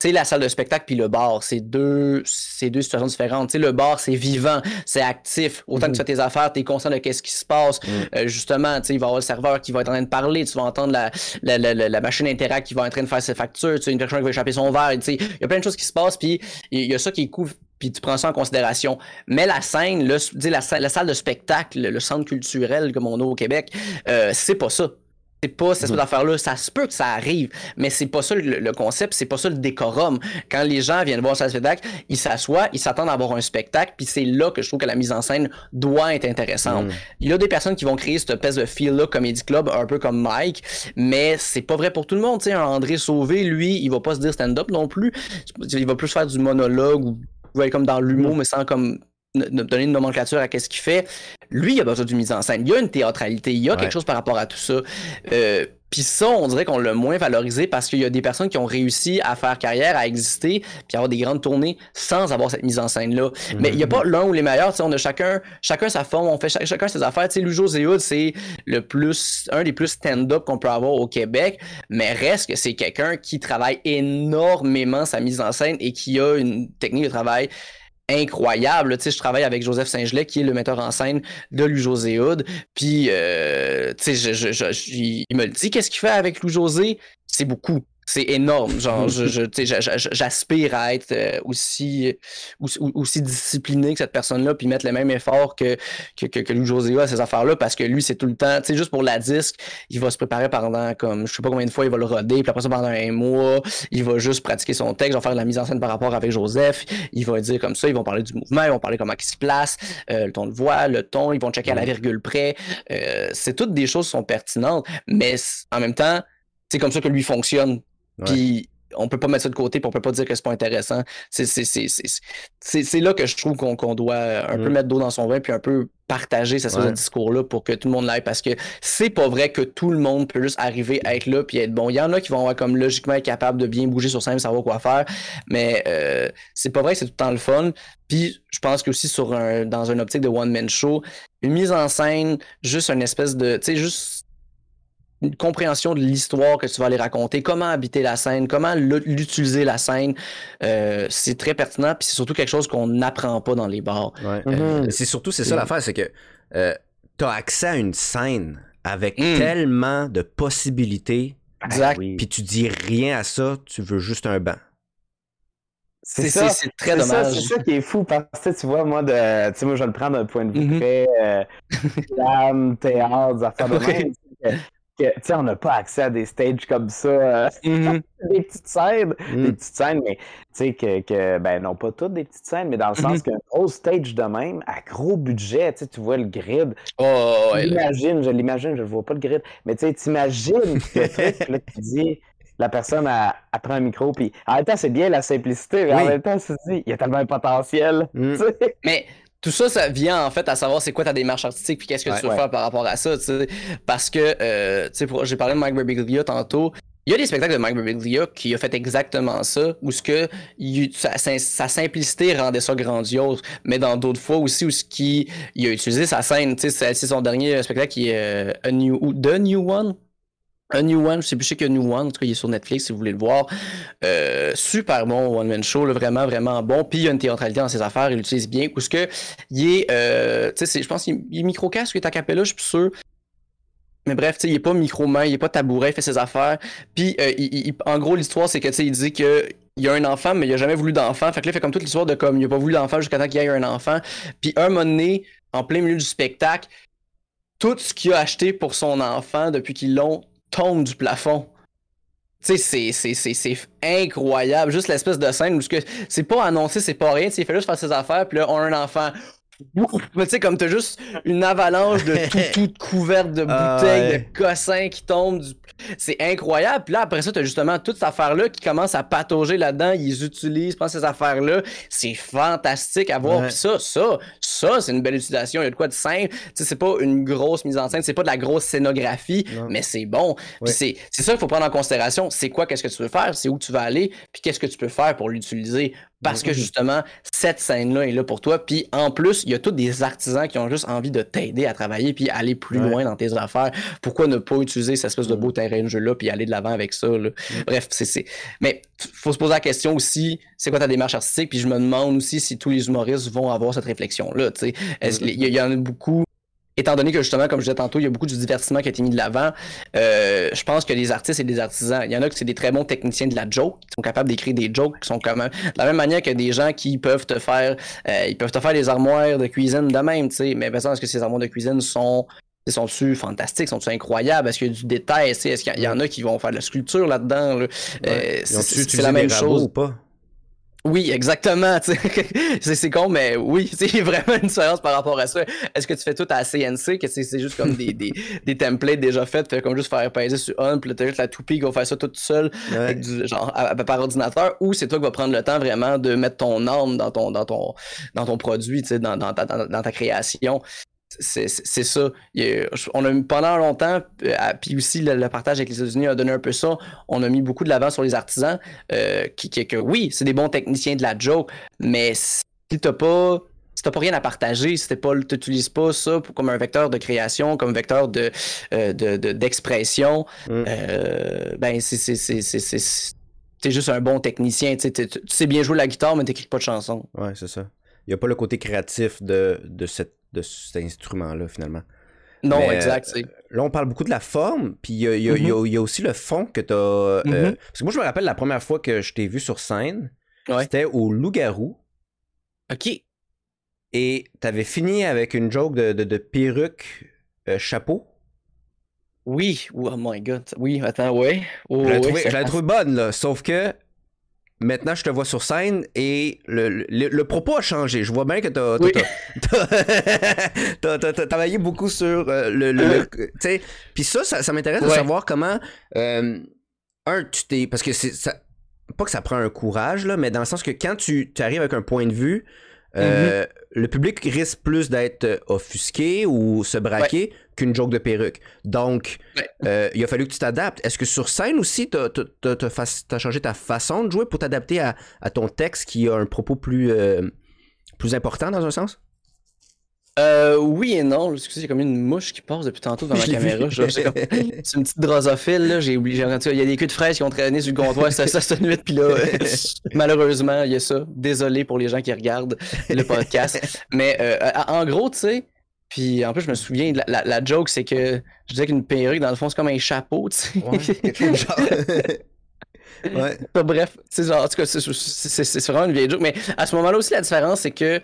sais, la salle de spectacle puis le bar, c'est deux, c'est deux situations différentes. Tu sais, le bar, c'est vivant, c'est actif. Autant que tu fais tes affaires, tu es conscient de qu'est-ce qui se passe. Mhm. Euh, justement, tu sais, il va y avoir le serveur qui va être en train de parler, tu vas entendre la, la, la, la- machine Interact qui va être en train de faire ses factures, tu sais, une personne qui va échapper son verre, tu sais, il y a plein de choses qui se passent, puis il y a ça qui cool, puis tu prends ça en considération. Mais la scène, le, la, la salle de spectacle, le centre culturel comme on a au Québec, euh, c'est pas ça. C'est pas cette espèce d'affaire-là. Ça se peut que ça arrive, mais c'est pas ça le, le concept, c'est pas ça le décorum. Quand les gens viennent voir ça spectacle, ils s'assoient, ils s'attendent à avoir un spectacle, puis c'est là que je trouve que la mise en scène doit être intéressante. Mm. Il y a des personnes qui vont créer cette espèce de feel-là Comedy Club, un peu comme Mike, mais c'est pas vrai pour tout le monde. Tu sais, André Sauvé, lui, il va pas se dire stand-up non plus. Il va plus faire du monologue ou comme dans l'humour, mais sans comme donner une nomenclature à qu'est-ce qu'il fait. Lui, il a besoin d'une mise en scène. Il y a une théâtralité, il y a Ouais. quelque chose par rapport à tout ça. Euh, puis ça, on dirait qu'on l'a moins valorisé parce qu'il y a des personnes qui ont réussi à faire carrière, à exister, puis avoir des grandes tournées sans avoir cette mise en scène-là. Mais il n'y a pas l'un ou les meilleurs, on a chacun, chacun sa forme, on fait cha- chacun ses affaires. Tu sais, Lujo Zéhoud, c'est le plus, un des plus stand-up qu'on peut avoir au Québec, mais reste que c'est quelqu'un qui travaille énormément sa mise en scène et qui a une technique de travail incroyable. Tu sais, je travaille avec Joseph Saint-Gelais, qui est le metteur en scène de Lou José Hood. Puis, euh, tu sais, je, il me le dit, qu'est-ce qu'il fait avec Lou José? C'est beaucoup. C'est énorme. Genre, je, je- j'aspire à être euh, aussi, aussi, aussi discipliné que cette personne-là, puis mettre le même effort que, que, que, que Lou José à ces affaires-là, parce que lui, c'est tout le temps, tu sais, juste pour la disque, il va se préparer pendant, comme, je sais pas combien de fois, il va le roder, puis après ça, pendant un mois, il va juste pratiquer son texte, il va faire de la mise en scène par rapport avec Joseph, il va dire comme ça, ils vont parler du mouvement, ils vont parler comment il se place, euh, le ton de voix, le ton, ils vont checker à la virgule près. Euh, c'est toutes des choses qui sont pertinentes, mais en même temps, c'est comme ça que lui fonctionne. Puis on peut pas mettre ça de côté, puis on peut pas dire que c'est pas intéressant. C'est là que je trouve qu'on doit un peu Mm. mettre d'eau dans son vin, puis un peu partager Ouais. de discours-là pour que tout le monde l'aille, parce que c'est pas vrai que tout le monde peut juste arriver à être là puis être bon. Il y en a qui vont avoir comme logiquement être capable de bien bouger sur scène, savoir quoi faire, mais euh, c'est pas vrai que c'est tout le temps le fun. Puis je pense que aussi sur un, dans une optique de one-man show, une mise en scène, juste une espèce de, tu sais, juste une compréhension de l'histoire que tu vas aller raconter, comment habiter la scène, comment l'u- l'utiliser la scène, euh, c'est très pertinent, puis c'est surtout quelque chose qu'on n'apprend pas dans les bars. Ouais. Mhm. C'est surtout, c'est ça Mm. l'affaire, c'est que euh, t'as accès à une scène avec Mm. tellement de possibilités, Exact. oui. puis tu dis rien à ça, tu veux juste un banc. C'est ça. c'est très dommage. C'est ça qui est fou parce que tu vois, moi, de, tu sais, moi, je vais le prendre d'un point de vue Mhm. très euh, théâtre, des affaires de même. Que- Tu sais, on n'a pas accès à des stages comme ça, euh, Mhm. des petites scènes, Mm. des petites scènes, mais tu sais, que, que, ben, non pas toutes des petites scènes, mais dans le sens qu'un gros stage de même, à gros budget, tu sais, tu vois le grid, Oh, ouais, là. J'imagine, je l'imagine, je ne vois pas le grid, mais tu sais, t'imagines le truc, là, tu dis, la personne, elle, elle prend un micro, puis en même temps, c'est bien la simplicité, mais en même temps, tu te dis, il y a tellement de potentiel, Mm. tu sais. Mais tout ça, ça vient en fait à savoir c'est quoi ta démarche artistique puis qu'est-ce que Ouais. tu veux Ouais. faire par rapport à ça, tu sais. Parce que, euh, tu sais, pour- j'ai parlé de Mike Birbiglia tantôt. Il y a des spectacles de Mike Birbiglia qui a fait exactement ça, où ce que sa, simplicité rendait ça grandiose, mais dans d'autres fois aussi où ce qui il a utilisé sa scène, tu sais, c'est son dernier spectacle qui est euh, A New, The New One, A New One, je sais plus y a New One, en tout cas il est sur Netflix si vous voulez le voir. Euh, super bon One Man Show, vraiment vraiment bon. Puis il y a une théâtralité dans ses affaires, il l'utilise bien. Parce que il est, euh, tu sais, je pense qu'il est micro-casque, il est à capella, je suis plus sûr. Mais bref, il est pas micro-main, il est pas tabouret, il fait ses affaires. Puis, euh, en gros, l'histoire, c'est que, il dit que il y a un enfant, mais il a jamais voulu d'enfant. Fait que là, il fait comme toute l'histoire de comme, il a pas voulu d'enfant jusqu'à temps qu'il ait un enfant. Puis, un moment donné, en plein milieu du spectacle, tout ce qu'il a acheté pour son enfant depuis qu'ils l'ont tombe du plafond. Tu sais, c'est incroyable. Juste l'espèce de scène où c'est pas annoncé, c'est pas rien. Il fait juste faire ses affaires, puis là, on a un enfant. Mais tu sais, comme t'as juste une avalanche de tout, tout couverte de ah bouteilles, de cossins qui tombent. C'est incroyable. Puis là, après ça, t'as justement toute cette affaire-là qui commence à patauger là-dedans. Ils utilisent, pensent ces affaires-là. C'est fantastique à voir. Puis ça, ça, ça, c'est une belle utilisation. Il y a de quoi de simple. Tu sais, c'est pas une grosse mise en scène, c'est pas de la grosse scénographie, mais c'est bon. Puis c'est ça qu'il faut prendre en considération. C'est quoi, qu'est-ce que tu veux faire, c'est où tu vas aller, puis qu'est-ce que tu peux faire pour l'utiliser? Parce que justement, cette scène-là est là pour toi. Puis en plus, il y a tous des artisans qui ont juste envie de t'aider à travailler puis aller plus loin dans tes affaires. Pourquoi ne pas utiliser cette espèce de beau terrain de jeu-là puis aller de l'avant avec ça? Bref, c'est. Mais faut se poser la question aussi, c'est quoi ta démarche artistique? Puis je me demande aussi si tous les humoristes vont avoir cette réflexion-là. Il y, en a beaucoup étant donné que justement, comme je disais tantôt, il y a beaucoup de divertissement qui a été mis de l'avant, euh, je pense que les artistes et les artisans, il y en a qui c'est des très bons techniciens de la joke, qui sont capables d'écrire des jokes, qui sont quand même de la même manière que des gens qui peuvent te faire, euh, ils peuvent te faire des armoires de cuisine de même, tu sais. Mais par est-ce que ces armoires de cuisine sont sont-tu fantastiques, sont-tu incroyables, est-ce qu'il y a du détail, est-ce qu'il y, en a qui vont faire de la sculpture là-dedans, euh, c'est la même chose. Ou pas? Oui, exactement. c'est con, mais oui, c'est vraiment une différence par rapport à ça. Est-ce que tu fais tout à CNC, que c'est juste comme des, des, des, templates déjà faits, fait comme juste faire peser sur on, puis t'as juste la toupie qui va faire ça tout seul, genre par ordinateur, ou c'est toi qui vas prendre le temps vraiment de mettre ton âme dans ton dans ton dans ton produit, dans, dans, dans, dans ta création? C'est ça. on a pendant longtemps, euh, puis aussi le, partage avec les États-Unis a donné un peu ça. On a mis beaucoup de l'avant sur les artisans, euh, qui, que oui, c'est des bons techniciens de la joke, mais si t'as pas si t'as pas rien à partager, si pas, t'utilises pas ça comme un vecteur de création, comme vecteur de, euh, d'expression, mm. ben c'est, c'est, juste un bon technicien. Tu sais bien jouer la guitare, mais t'écris pas de chanson. Ouais, c'est ça. Il n'y a pas le côté créatif de, de cette de cet instrument-là, finalement. Non, exact. Euh, là, on parle beaucoup de la forme, puis il y, a, aussi le fond que tu as. Euh, mm-hmm. parce que moi, je me rappelle la première fois que je t'ai vu sur scène, c'était au Loup-Garou. OK. Et tu avais fini avec une joke de, perruque euh, chapeau. Oui, oh my god. Oui, attends, ouais. Oh, je l'ai trouvé bonne, là. Sauf que Maintenant, je te vois sur scène et le, propos a changé. Je vois bien que t'as as, travaillé beaucoup sur euh, le. le Puis ça, ça, m'intéresse de savoir comment. Euh, un, tu t'es. Parce que c'est. Ça, pas que ça prend un courage, là, mais dans le sens que quand tu, tu arrives avec un point de vue, euh, mm-hmm. le public risque plus d'être offusqué ou se braquer qu'une joke de perruque. Donc, euh, il a fallu que tu t'adaptes. Est-ce que sur scène aussi, tu as, changé ta façon de jouer pour t'adapter à, ton texte qui a un propos plus, euh, plus important dans un sens? Euh, oui et non. Excusez, j'ai comme une mouche qui passe depuis tantôt dans ma caméra. C'est une petite drosophile. Là. J'ai oublié. Il y a des queues de fraises qui ont traîné sur le comptoir. ça, ça, cette nuit. Puis là, malheureusement, il y a ça. Désolé pour les gens qui regardent le podcast. Mais en gros, tu sais, puis en plus, je me souviens, la, la, joke, c'est que je disais qu'une perruque, dans le fond, c'est comme un chapeau, tu sais. Ouais, Bref, genre, en tout cas, c'est vraiment une vieille joke. Mais à ce moment-là aussi, la différence, c'est que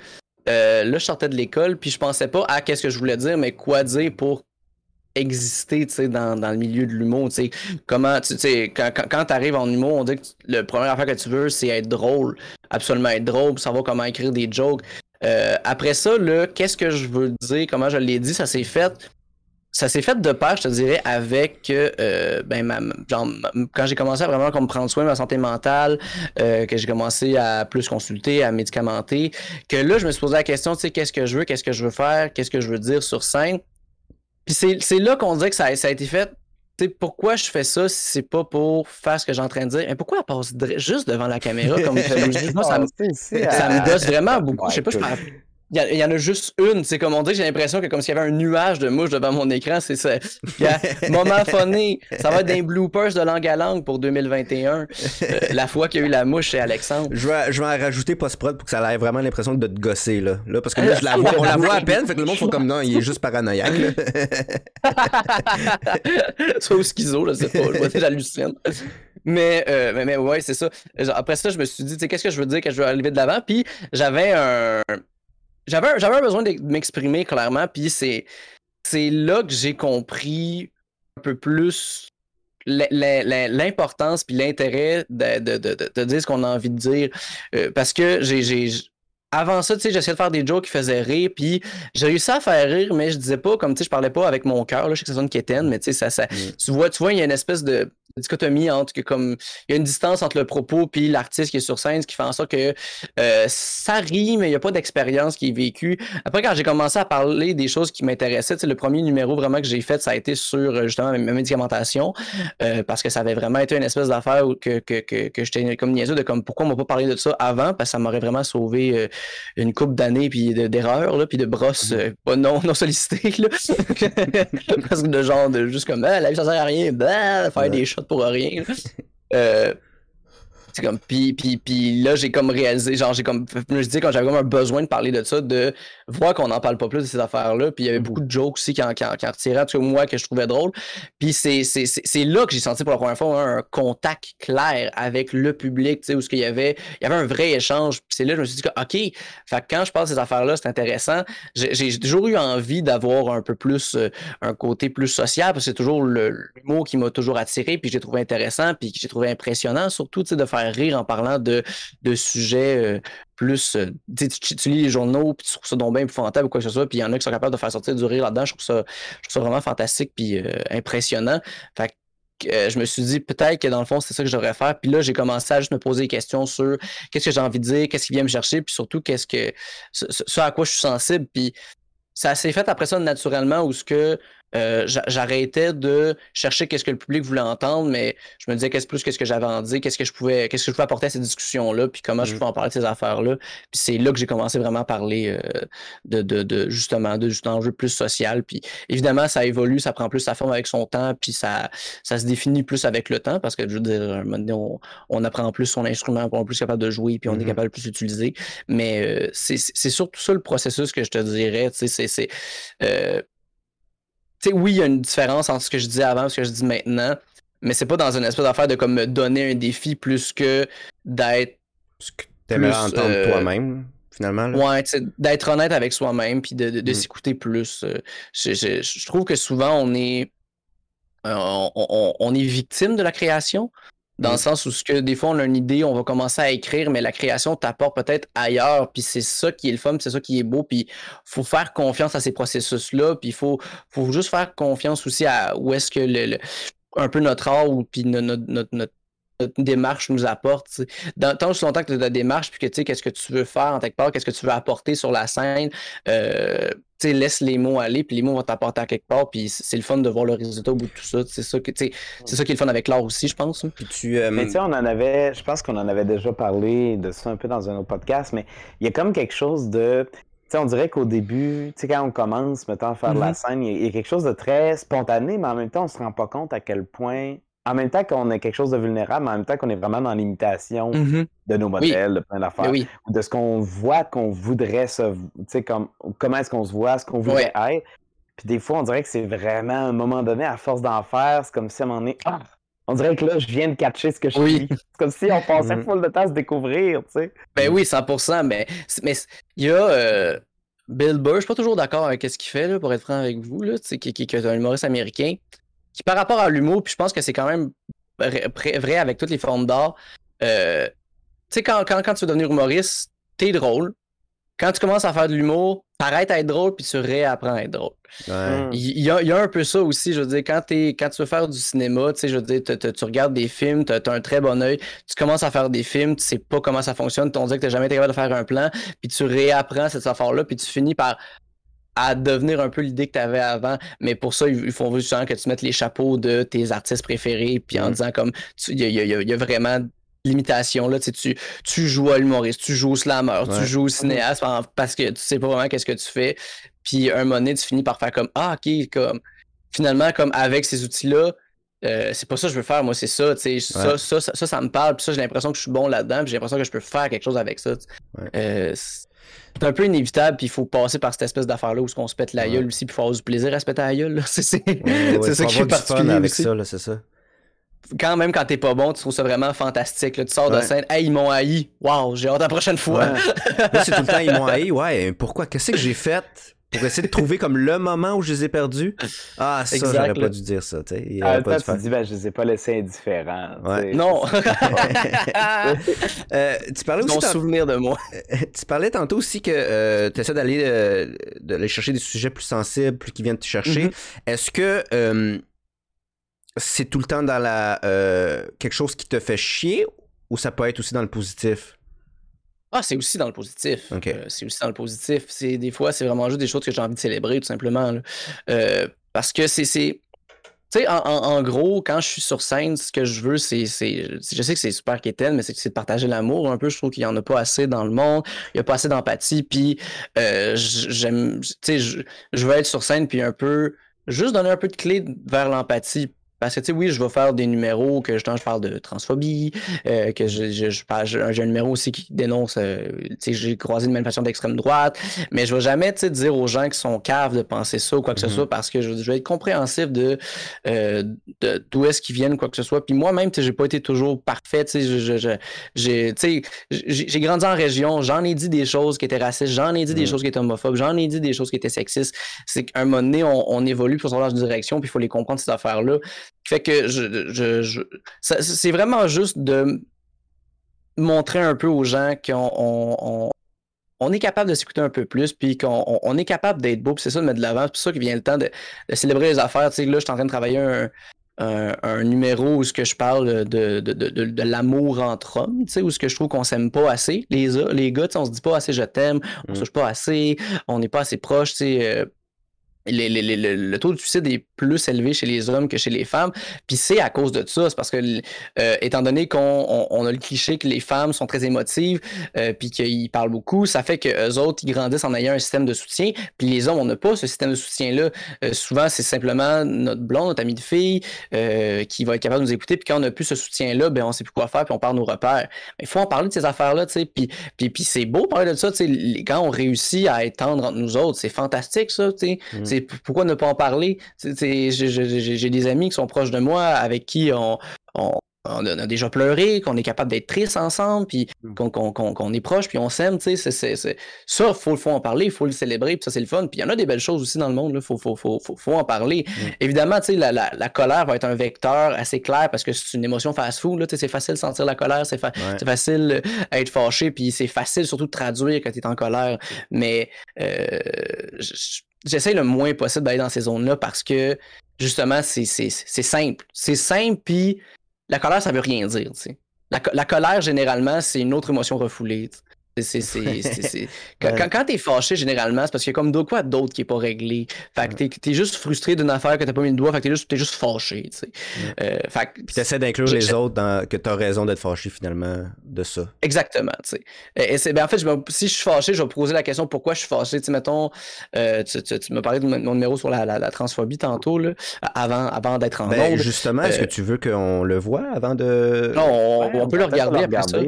euh, là, je sortais de l'école, puis je pensais pas à qu'est-ce que je voulais dire, mais quoi dire pour exister tu sais, dans, dans le milieu de l'humour. tu sais. Comment, tu sais, quand, quand, tu arrives en humour, on dit que le premier affaire que tu veux, c'est être drôle. Absolument être drôle, savoir comment écrire des jokes. Euh, après ça, là, qu'est-ce que je veux dire, comment je l'ai dit, ça s'est fait. Ça s'est fait de pair, je te dirais, avec euh, ben, ma, genre, quand j'ai commencé à vraiment comme, prendre soin de ma santé mentale, euh, que j'ai commencé à plus consulter, à médicamenter, que là, je me suis posé la question, tu sais, qu'est-ce que je veux, qu'est-ce que je veux faire, qu'est-ce que je veux dire sur scène? Puis c'est là qu'on dirait que ça, ça a été fait pourquoi je fais ça si c'est pas pour faire ce que j'ai en train de dire? Mais pourquoi elle passe juste devant la caméra comme, ça, me, ça me gosse vraiment beaucoup. Je sais pas, je il y, en a juste une. C'est comme on dit, j'ai l'impression que comme s'il y avait un nuage de mouches devant mon écran. C'est ça. moment phoné. Ça va être des bloopers de langue à langue pour 2021. Euh, la fois qu'il y a eu la mouche chez Alexandre. Je vais, je vais en rajouter post-prod pour que ça ait vraiment l'impression de te gosser. Là. là parce que là, je la vois, on la voit à peine. Fait que le monde fait comme non, il est juste paranoïaque. Soit au schizo, je sais pas. Je vois j'hallucine. Mais, euh, mais, mais ouais, c'est ça. Après ça, je me suis dit, tu sais, qu'est-ce que je veux dire que je veux arriver de l'avant? Puis j'avais un, j'avais, j'avais besoin de m'exprimer clairement, puis c'est, c'est là que j'ai compris un peu plus l'importance puis l'intérêt de, de, de, dire ce qu'on a envie de dire. Euh, parce que j'ai, j'ai, avant ça, tu sais, j'essayais de faire des jokes qui faisaient rire, puis j'ai réussi à faire rire, mais je disais pas, comme tu sais, je parlais pas avec mon cœur, là, je sais que ça sonne quétaine, mais tu sais, ça, ça, mm. tu vois, tu vois, il y a une espèce de, dichotomie entre que comme il y a une distance entre le propos puis l'artiste qui est sur scène, ce qui fait en sorte que euh, ça rit, mais il n'y a pas d'expérience qui est vécue. Après, quand j'ai commencé à parler des choses qui m'intéressaient, le premier numéro vraiment que j'ai fait, ça a été sur euh, justement ma, médicamentation, euh, parce que ça avait vraiment été une espèce d'affaire que, que, que, que j'étais comme niaiseux de comme pourquoi on m'a pas parlé de ça avant, parce que ça m'aurait vraiment sauvé une coupe d'années puis d'erreurs, puis de brosses mm-hmm. pas non, non sollicitées. Là. parce que de genre de juste comme ah, la vie ça sert à rien, bah, faire des shots pour rien. C'est comme, puis, puis, puis là, j'ai comme réalisé, genre, j'ai comme, je dis quand j'avais comme un besoin de parler de ça, de voir qu'on n'en parle pas plus de ces affaires-là. Puis il y avait mmh beaucoup de jokes aussi qui en, qui, en, retiraient, en tout cas moi, que je trouvais drôle. Puis c'est, là que j'ai senti pour la première fois un contact clair avec le public, tu sais, où ce qu'il y avait, il y avait un vrai échange. Puis c'est là que je me suis dit que, OK, fait quand je parle de ces affaires-là, c'est intéressant. J'ai, toujours eu envie d'avoir un peu plus, euh, un côté plus social, parce que c'est toujours le, mot qui m'a toujours attiré, puis j'ai trouvé intéressant, puis que j'ai trouvé impressionnant, surtout, tu sais, de faire rire en parlant de, de sujets euh, plus. Euh, tu, lis les journaux, puis tu trouves ça donc bien épouvantable ou quoi que ce soit, puis il y en a qui sont capables de faire sortir du rire là-dedans. Je trouve ça, je trouve ça vraiment fantastique puis euh, impressionnant. Fait je me suis dit peut-être que dans le fond, c'est ça que je devrais faire. Puis là, j'ai commencé à juste me poser des questions sur qu'est-ce que j'ai envie de dire, qu'est-ce qui vient me chercher, puis surtout qu'est-ce que ce, à quoi je suis sensible. Puis ça s'est fait après ça naturellement où ce que euh, j'arrêtais de chercher qu'est-ce que le public voulait entendre, mais je me disais qu'est-ce plus qu'est-ce que j'avais à dire, qu'est-ce que je pouvais, qu'est-ce que je pouvais apporter à ces discussions-là, puis comment je mmh. pouvais en parler de ces affaires-là. Puis c'est là que j'ai commencé vraiment à parler euh, de, de, de, justement de juste enjeu plus social. Puis évidemment, ça évolue, ça prend plus sa forme avec son temps, puis ça, ça se définit plus avec le temps, parce que je veux dire, un moment donné, on, on apprend plus son instrument, on est plus capable de jouer, puis on est mmh capable de plus utiliser. Mais euh, c'est surtout ça le processus que je te dirais. C'est sais, oui, il y a une différence entre ce que je disais avant et ce que je dis maintenant, mais c'est pas dans une espèce d'affaire de comme me donner un défi plus que d'être. Ce que t'aimerais entendre euh, toi-même, finalement. Ouais, d'être honnête avec soi-même puis de, mm. s'écouter plus. Euh, je, trouve que souvent on est. Euh, on, est victime de la création. Dans le sens où ce que des fois on a une idée, on va commencer à écrire, mais la création t'apporte peut-être ailleurs, puis c'est ça qui est le fun, c'est ça qui est beau, puis faut faire confiance à ces processus-là, puis il faut, faut juste faire confiance aussi à où est-ce que le, un peu notre art ou puis notre, notre démarche nous apporte. Dans, tant aussi longtemps que tu as ta démarche, puis que tu sais, qu'est-ce que tu veux faire en quelque part, qu'est-ce que tu veux apporter sur la scène, euh, laisse les mots aller, puis les mots vont t'apporter à quelque part, puis c'est le fun de voir le résultat au bout de tout ça. C'est ça, que, c'est ça qui est le fun avec l'art aussi, je pense. Hein. Puis tu, euh, Mais tu sais, on en avait, je pense qu'on en avait déjà parlé de ça un peu dans un autre podcast, mais il y a comme quelque chose de. sais, on dirait qu'au début, quand on commence, mettons, à faire de la mm-hmm. scène, il y, a quelque chose de très spontané, mais en même temps, on se rend pas compte à quel point en même temps qu'on est quelque chose de vulnérable, mais en même temps qu'on est vraiment dans l'imitation mmh de nos modèles, de plein d'affaires, ou de ce qu'on voit qu'on voudrait se, tu sais, comme, comment est-ce qu'on se voit, ce qu'on voudrait être. Puis des fois, on dirait que c'est vraiment, à un moment donné, à force d'en faire, c'est comme si à un moment donné, ah, on dirait que là, je viens de catcher ce que je suis. C'est comme si on passait mmh full de temps à se découvrir, tu sais. Ben oui, 100%, mais mais il y a... Euh, Bill Burr, je suis pas toujours d'accord avec ce qu'il fait, là, pour être franc avec vous, là, qui, qui, qui est un humoriste américain qui par rapport à l'humour, puis je pense que c'est quand même vrai avec toutes les formes d'art. Euh, tu sais, quand, quand, quand, tu veux devenir humoriste, t'es drôle. Quand tu commences à faire de l'humour, t'arrêtes à être drôle, puis tu réapprends à être drôle. Il, y a, y, a, un peu ça aussi, je veux dire, quand, es, quand tu veux faire du cinéma, tu sais, je veux dire, tu regardes des films, tu as, un très bon œil, tu commences à faire des films, tu sais pas comment ça fonctionne, tu dit que tu jamais été capable de faire un plan, puis tu réapprends cette affaire-là, puis tu finis par à devenir un peu l'idée que tu avais avant. Mais pour ça, ils font justement que tu mettes les chapeaux de tes artistes préférés, puis en mm. disant comme il y, y, a vraiment limitation là tu, tu, tu joues à l'humoriste tu joues au slammer tu joues au cinéaste parce que tu sais pas vraiment qu'est-ce que tu fais puis un moment donné tu finis par faire comme ah ok comme finalement comme avec ces outils là euh, c'est pas ça que je veux faire, moi, c'est ça, tu sais, ça, ça, ça, ça, me parle, puis ça, j'ai l'impression que je suis bon là-dedans, puis j'ai l'impression que je peux faire quelque chose avec ça. Euh, c'est un peu inévitable, puis il faut passer par cette espèce d'affaire-là où on se pète la gueule aussi, puis il faut avoir du plaisir à se péter la gueule, c'est ça qui est particulier avec ça, c'est ça. Quand même, quand t'es pas bon, tu trouves ça vraiment fantastique. Là. Tu sors de scène, hey, ils m'ont haï. Waouh, j'ai hâte la prochaine fois. Moi, c'est tout le temps, ils m'ont haï. Ouais, pourquoi? Qu'est-ce que j'ai fait? Pour essayer de trouver comme le moment où je les ai perdus. Ah, ça, j'aurais pas dû dire ça. Tu ah, pas tu dis, ben, je les ai pas laissés indifférents. Non. euh, tu parlais aussi. souvenir de moi. tu parlais tantôt aussi que euh, tu essaies d'aller euh, chercher des sujets plus sensibles, plus qui viennent te chercher. Mm-hmm. Est-ce que euh, c'est tout le temps dans la quelque chose qui te fait chier ou ça peut être aussi dans le positif? Ah, c'est aussi dans le positif. Euh, c'est aussi dans le positif. C'est des fois, c'est vraiment juste des choses que j'ai envie de célébrer, tout simplement. Euh, parce que c'est. Tu sais, en, gros, quand je suis sur scène, ce que je veux, c'est. Je sais que c'est super quétaine, mais c'est de partager l'amour un peu. Je trouve qu'il n'y en a pas assez dans le monde. Il n'y a pas assez d'empathie. Puis, euh, j'aime. Tu sais, je, je veux être sur scène, puis un peu. Juste donner un peu de clé vers l'empathie parce que, tu sais, oui, je vais faire des numéros que justement, je parle de transphobie, euh, que je, je, j'ai un numéro aussi qui dénonce, euh, tu sais, j'ai croisé une manifestation d'extrême droite, mais je vais jamais, tu sais, dire aux gens qui sont caves de penser ça ou quoi que ce mm-hmm. soit parce que je, vais être compréhensif de, euh, d'où est-ce qu'ils viennent, quoi que ce soit. Puis moi-même, tu sais, j'ai pas été toujours parfait, tu sais, j'ai, grandi en région, j'en ai dit des choses qui étaient racistes, j'en ai dit des mm. choses qui étaient homophobes, j'en ai dit des choses qui étaient sexistes. C'est qu'à un moment donné, on, on évolue pour dans une direction, puis il faut les comprendre, ces affaires-là. Fait que je, je, c'est vraiment juste de montrer un peu aux gens qu'on on, est capable de s'écouter un peu plus, puis qu'on on, est capable d'être beau, puis c'est ça de mettre de l'avant. C'est pour ça qu'il vient le temps de, célébrer les affaires. Tu sais, là, je suis en train de travailler un, un, numéro où ce que je parle de, de, de, de l'amour entre hommes, tu sais, où ce que je trouve qu'on s'aime pas assez. Les, les gars, on se dit pas assez je t'aime, on se mm. touche pas assez, on n'est pas assez proche, tu sais. Le taux de suicide est plus élevé chez les hommes que chez les femmes. Puis c'est à cause de ça. C'est parce que, euh, étant donné qu'on on, a le cliché que les femmes sont très émotives, euh, puis qu'ils parlent beaucoup, ça fait que eux autres, ils grandissent en ayant un système de soutien. Puis les hommes, on n'a pas ce système de soutien-là. Euh, souvent, c'est simplement notre blond, notre ami de fille, qui va être capable de nous écouter. Puis quand on n'a plus ce soutien-là, ben on sait plus quoi faire, puis on perd nos repères. Il faut en parler de ces affaires-là, tu sais. Puis, puis, puis c'est beau parler de ça, tu sais. Quand on réussit à être tendre entre nous autres, c'est fantastique, ça, tu sais. Mmh pourquoi ne pas en parler? J'ai des amis qui sont proches de moi avec qui on, on a déjà pleuré, qu'on est capable d'être triste ensemble, puis mmh. qu'on est proche, puis on s'aime, tu sais, ça, il faut, faut en parler, il faut le célébrer, puis ça, c'est le fun. Puis il y en a des belles choses aussi dans le monde, il faut, faut, faut, faut, en parler. Mmh. Évidemment, tu sais, la, la, la, colère va être un vecteur assez clair parce que c'est une émotion fast-food, c'est facile de sentir la colère, c'est facile d'être fâché, puis c'est facile surtout de traduire quand tu es en colère. Mais euh, j'essaie le moins possible d'aller dans ces zones-là parce que, justement, c'est simple. C'est simple, puis la colère, ça veut rien dire. La, la, colère, généralement, c'est une autre émotion refoulée. C'est, quand, quand t'es fâché, généralement, c'est parce qu'il y a comme d'autres quoi d'autre qui est pas réglé. Fait que t'es, es juste frustré d'une affaire que t'as pas mis le doigt, fait que t'es juste, juste fâché, tu sais. Mm. Euh, Puis t'essaies d'inclure les autres dans que t'as raison d'être fâché, finalement, de ça. Exactement, tu sais. Et, c'est, ben, en fait, si je suis fâché, je vais poser la question pourquoi je suis fâché? Tu sais, mettons, euh, tu, tu, tu m'as parlé de mon numéro sur la, la, transphobie tantôt, là, avant, avant d'être en ben, Justement, est-ce que euh, tu veux qu'on le voit avant de... Non, on, peut le regarder, après ça.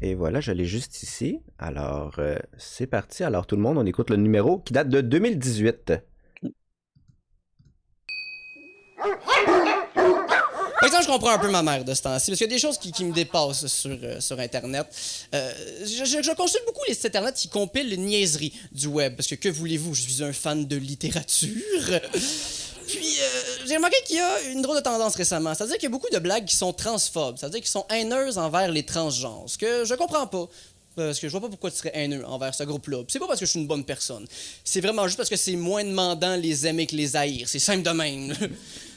Et voilà, je l'ai juste ici. Alors, euh, c'est parti. Alors, tout le monde, on écoute le numéro qui date de 2018. Par exemple, je comprends un peu ma mère de ce temps-ci, parce qu'il y a des choses qui, me dépassent sur, euh, sur Internet. Euh, je, consulte beaucoup les sites Internet qui compilent les niaiseries du web, parce que que voulez-vous, je suis un fan de littérature. Puis, j'ai remarqué qu'il y a une drôle de tendance récemment. C'est-à-dire qu'il y a beaucoup de blagues qui sont transphobes, c'est-à-dire qui sont haineuses envers les transgenres, ce que je comprends pas. Parce que je vois pas pourquoi tu serais haineux envers ce groupe-là. C'est pas parce que je suis une bonne personne. C'est vraiment juste parce que c'est moins demandant les aimer que les haïr. C'est simple de même. tu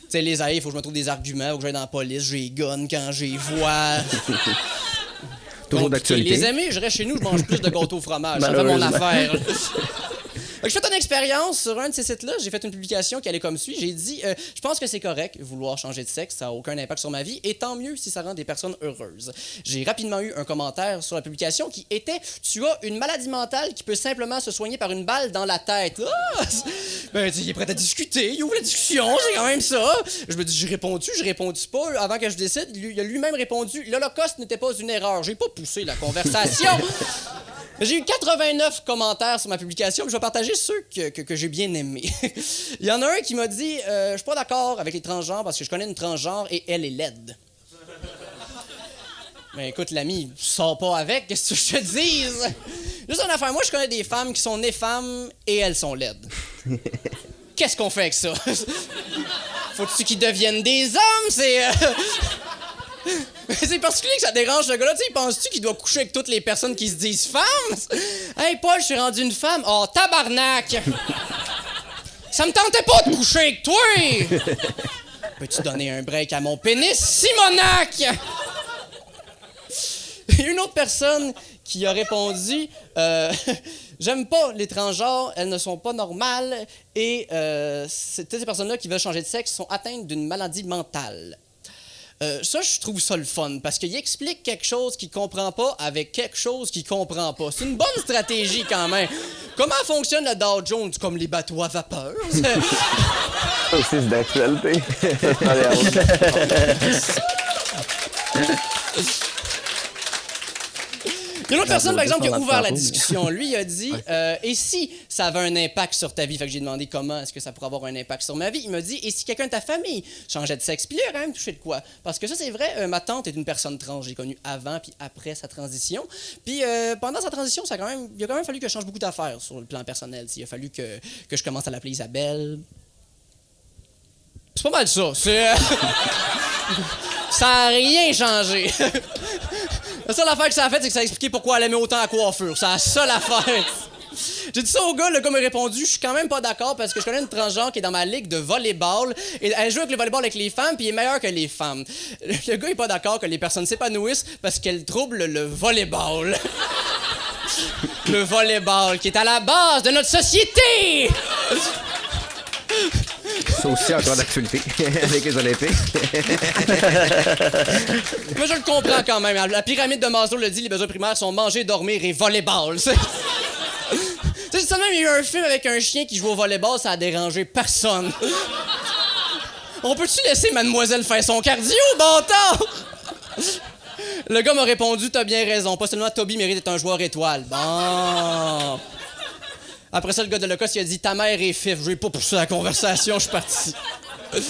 sais, les haïr, il faut que je me trouve des arguments, faut que j'aille dans la police, j'ai gun quand j'ai vois. Toujours d'actualité. Les aimer, je reste chez nous, je mange plus de gâteaux au fromage. Ça fait mon affaire. Fait que je fais une expérience sur un de ces sites-là. J'ai fait une publication qui allait comme suit. J'ai dit euh, Je pense que c'est correct vouloir changer de sexe, ça n'a aucun impact sur ma vie, et tant mieux si ça rend des personnes heureuses. J'ai rapidement eu un commentaire sur la publication qui était Tu as une maladie mentale qui peut simplement se soigner par une balle dans la tête. Ah! Ben, il est prêt à discuter, il ouvre la discussion, c'est quand même ça. Je me dis J'ai répondu, j'ai répondu pas? Avant que je décide, il a lui-même répondu L'Holocauste n'était pas une erreur. J'ai pas poussé la conversation. J'ai eu 89 commentaires sur ma publication, puis je vais partager ceux que, que- que j'ai bien aimés. Il y en a un qui m'a dit euh, Je suis pas d'accord avec les transgenres parce que je connais une transgenre et elle est laide. Mais écoute, l'ami, sors pas avec, qu'est-ce que je te dise? Juste une affaire, moi je connais des femmes qui sont nées femmes et elles sont laides. Qu'est-ce qu'on fait avec ça? Faut-tu qu'ils deviennent des hommes? C'est. euh, c'est particulier que ça dérange le gars-là. Tu sais, penses-tu qu'il doit coucher avec toutes les personnes qui se disent femmes? Hey, Paul, je suis rendu une femme. Oh, tabarnak! Ça me tentait pas de coucher avec toi! Peux-tu donner un break à mon pénis, Simonac? Une autre personne qui a répondu euh, J'aime pas les transgenres, elles ne sont pas normales et euh, toutes ces personnes-là qui veulent changer de sexe sont atteintes d'une maladie mentale. Euh, ça, je trouve ça le fun parce qu'il explique quelque chose qu'il comprend pas avec quelque chose qu'il comprend pas. C'est une bonne stratégie quand même. Comment fonctionne le Dow Jones? Comme les bateaux à vapeur? Ça aussi, c'est d'actualité. Ça, c'est pas les Il y a une autre personne, par exemple, qui a ouvert la discussion. Lui, il a dit euh, Et si ça avait un impact sur ta vie Fait que j'ai demandé comment est-ce que ça pourrait avoir un impact sur ma vie. Il m'a dit Et si quelqu'un de ta famille changeait de sexe Puis lui, il a quand même touché de quoi? Parce que ça, c'est vrai, euh, ma tante est une personne trans. J'ai connu avant puis après sa transition. Puis euh, pendant sa transition, ça a quand même, il a quand même fallu que je change beaucoup d'affaires sur le plan personnel. Il a fallu que, que je commence à l'appeler Isabelle. C'est pas mal ça. C'est. ça a rien changé. La seule affaire que ça a fait, c'est que ça a expliqué pourquoi elle aimait autant la coiffure. C'est la seule affaire. J'ai dit ça au gars, le gars m'a répondu Je suis quand même pas d'accord parce que je connais une transgenre qui est dans ma ligue de volleyball et elle joue avec le volleyball avec les femmes puis il est meilleur que les femmes. Le gars est pas d'accord que les personnes s'épanouissent parce qu'elles troublent le volleyball. le volleyball qui est à la base de notre société. C'est aussi encore d'actualité avec les. Mais je le comprends quand même. La pyramide de Maslow le dit, les besoins primaires sont manger, dormir et volleyball. Tu sais, seulement il y a eu un film avec un chien qui joue au volleyball, ça a dérangé personne. On peut-tu laisser mademoiselle faire son cardio, bon temps? Le gars m'a répondu, t'as bien raison. Pas seulement Toby mérite d'être un joueur étoile. Bon. Après ça, le gars de Locos, il a dit, ta mère est fif. Je vais pas pousser la conversation, je suis parti. Mais tu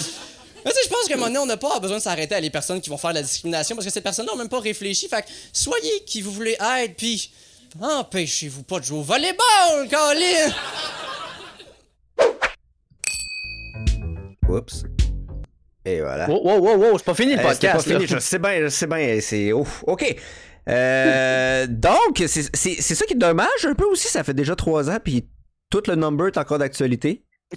sais, je pense qu'à un moment donné, on n'a pas besoin de s'arrêter à les personnes qui vont faire de la discrimination parce que ces personnes-là n'ont même pas réfléchi. Fait que soyez qui vous voulez être, puis empêchez-vous pas de jouer au volleyball, Colin! Oups. Et voilà. Wow, wow, wow, wow, c'est pas fini le c'était podcast. pas là. fini, je sais bien, je sais bien, c'est ouf. OK. Euh, donc, c'est c'est- c'est ça qui est dommage un peu aussi, ça fait déjà trois ans, puis tout le number est encore d'actualité?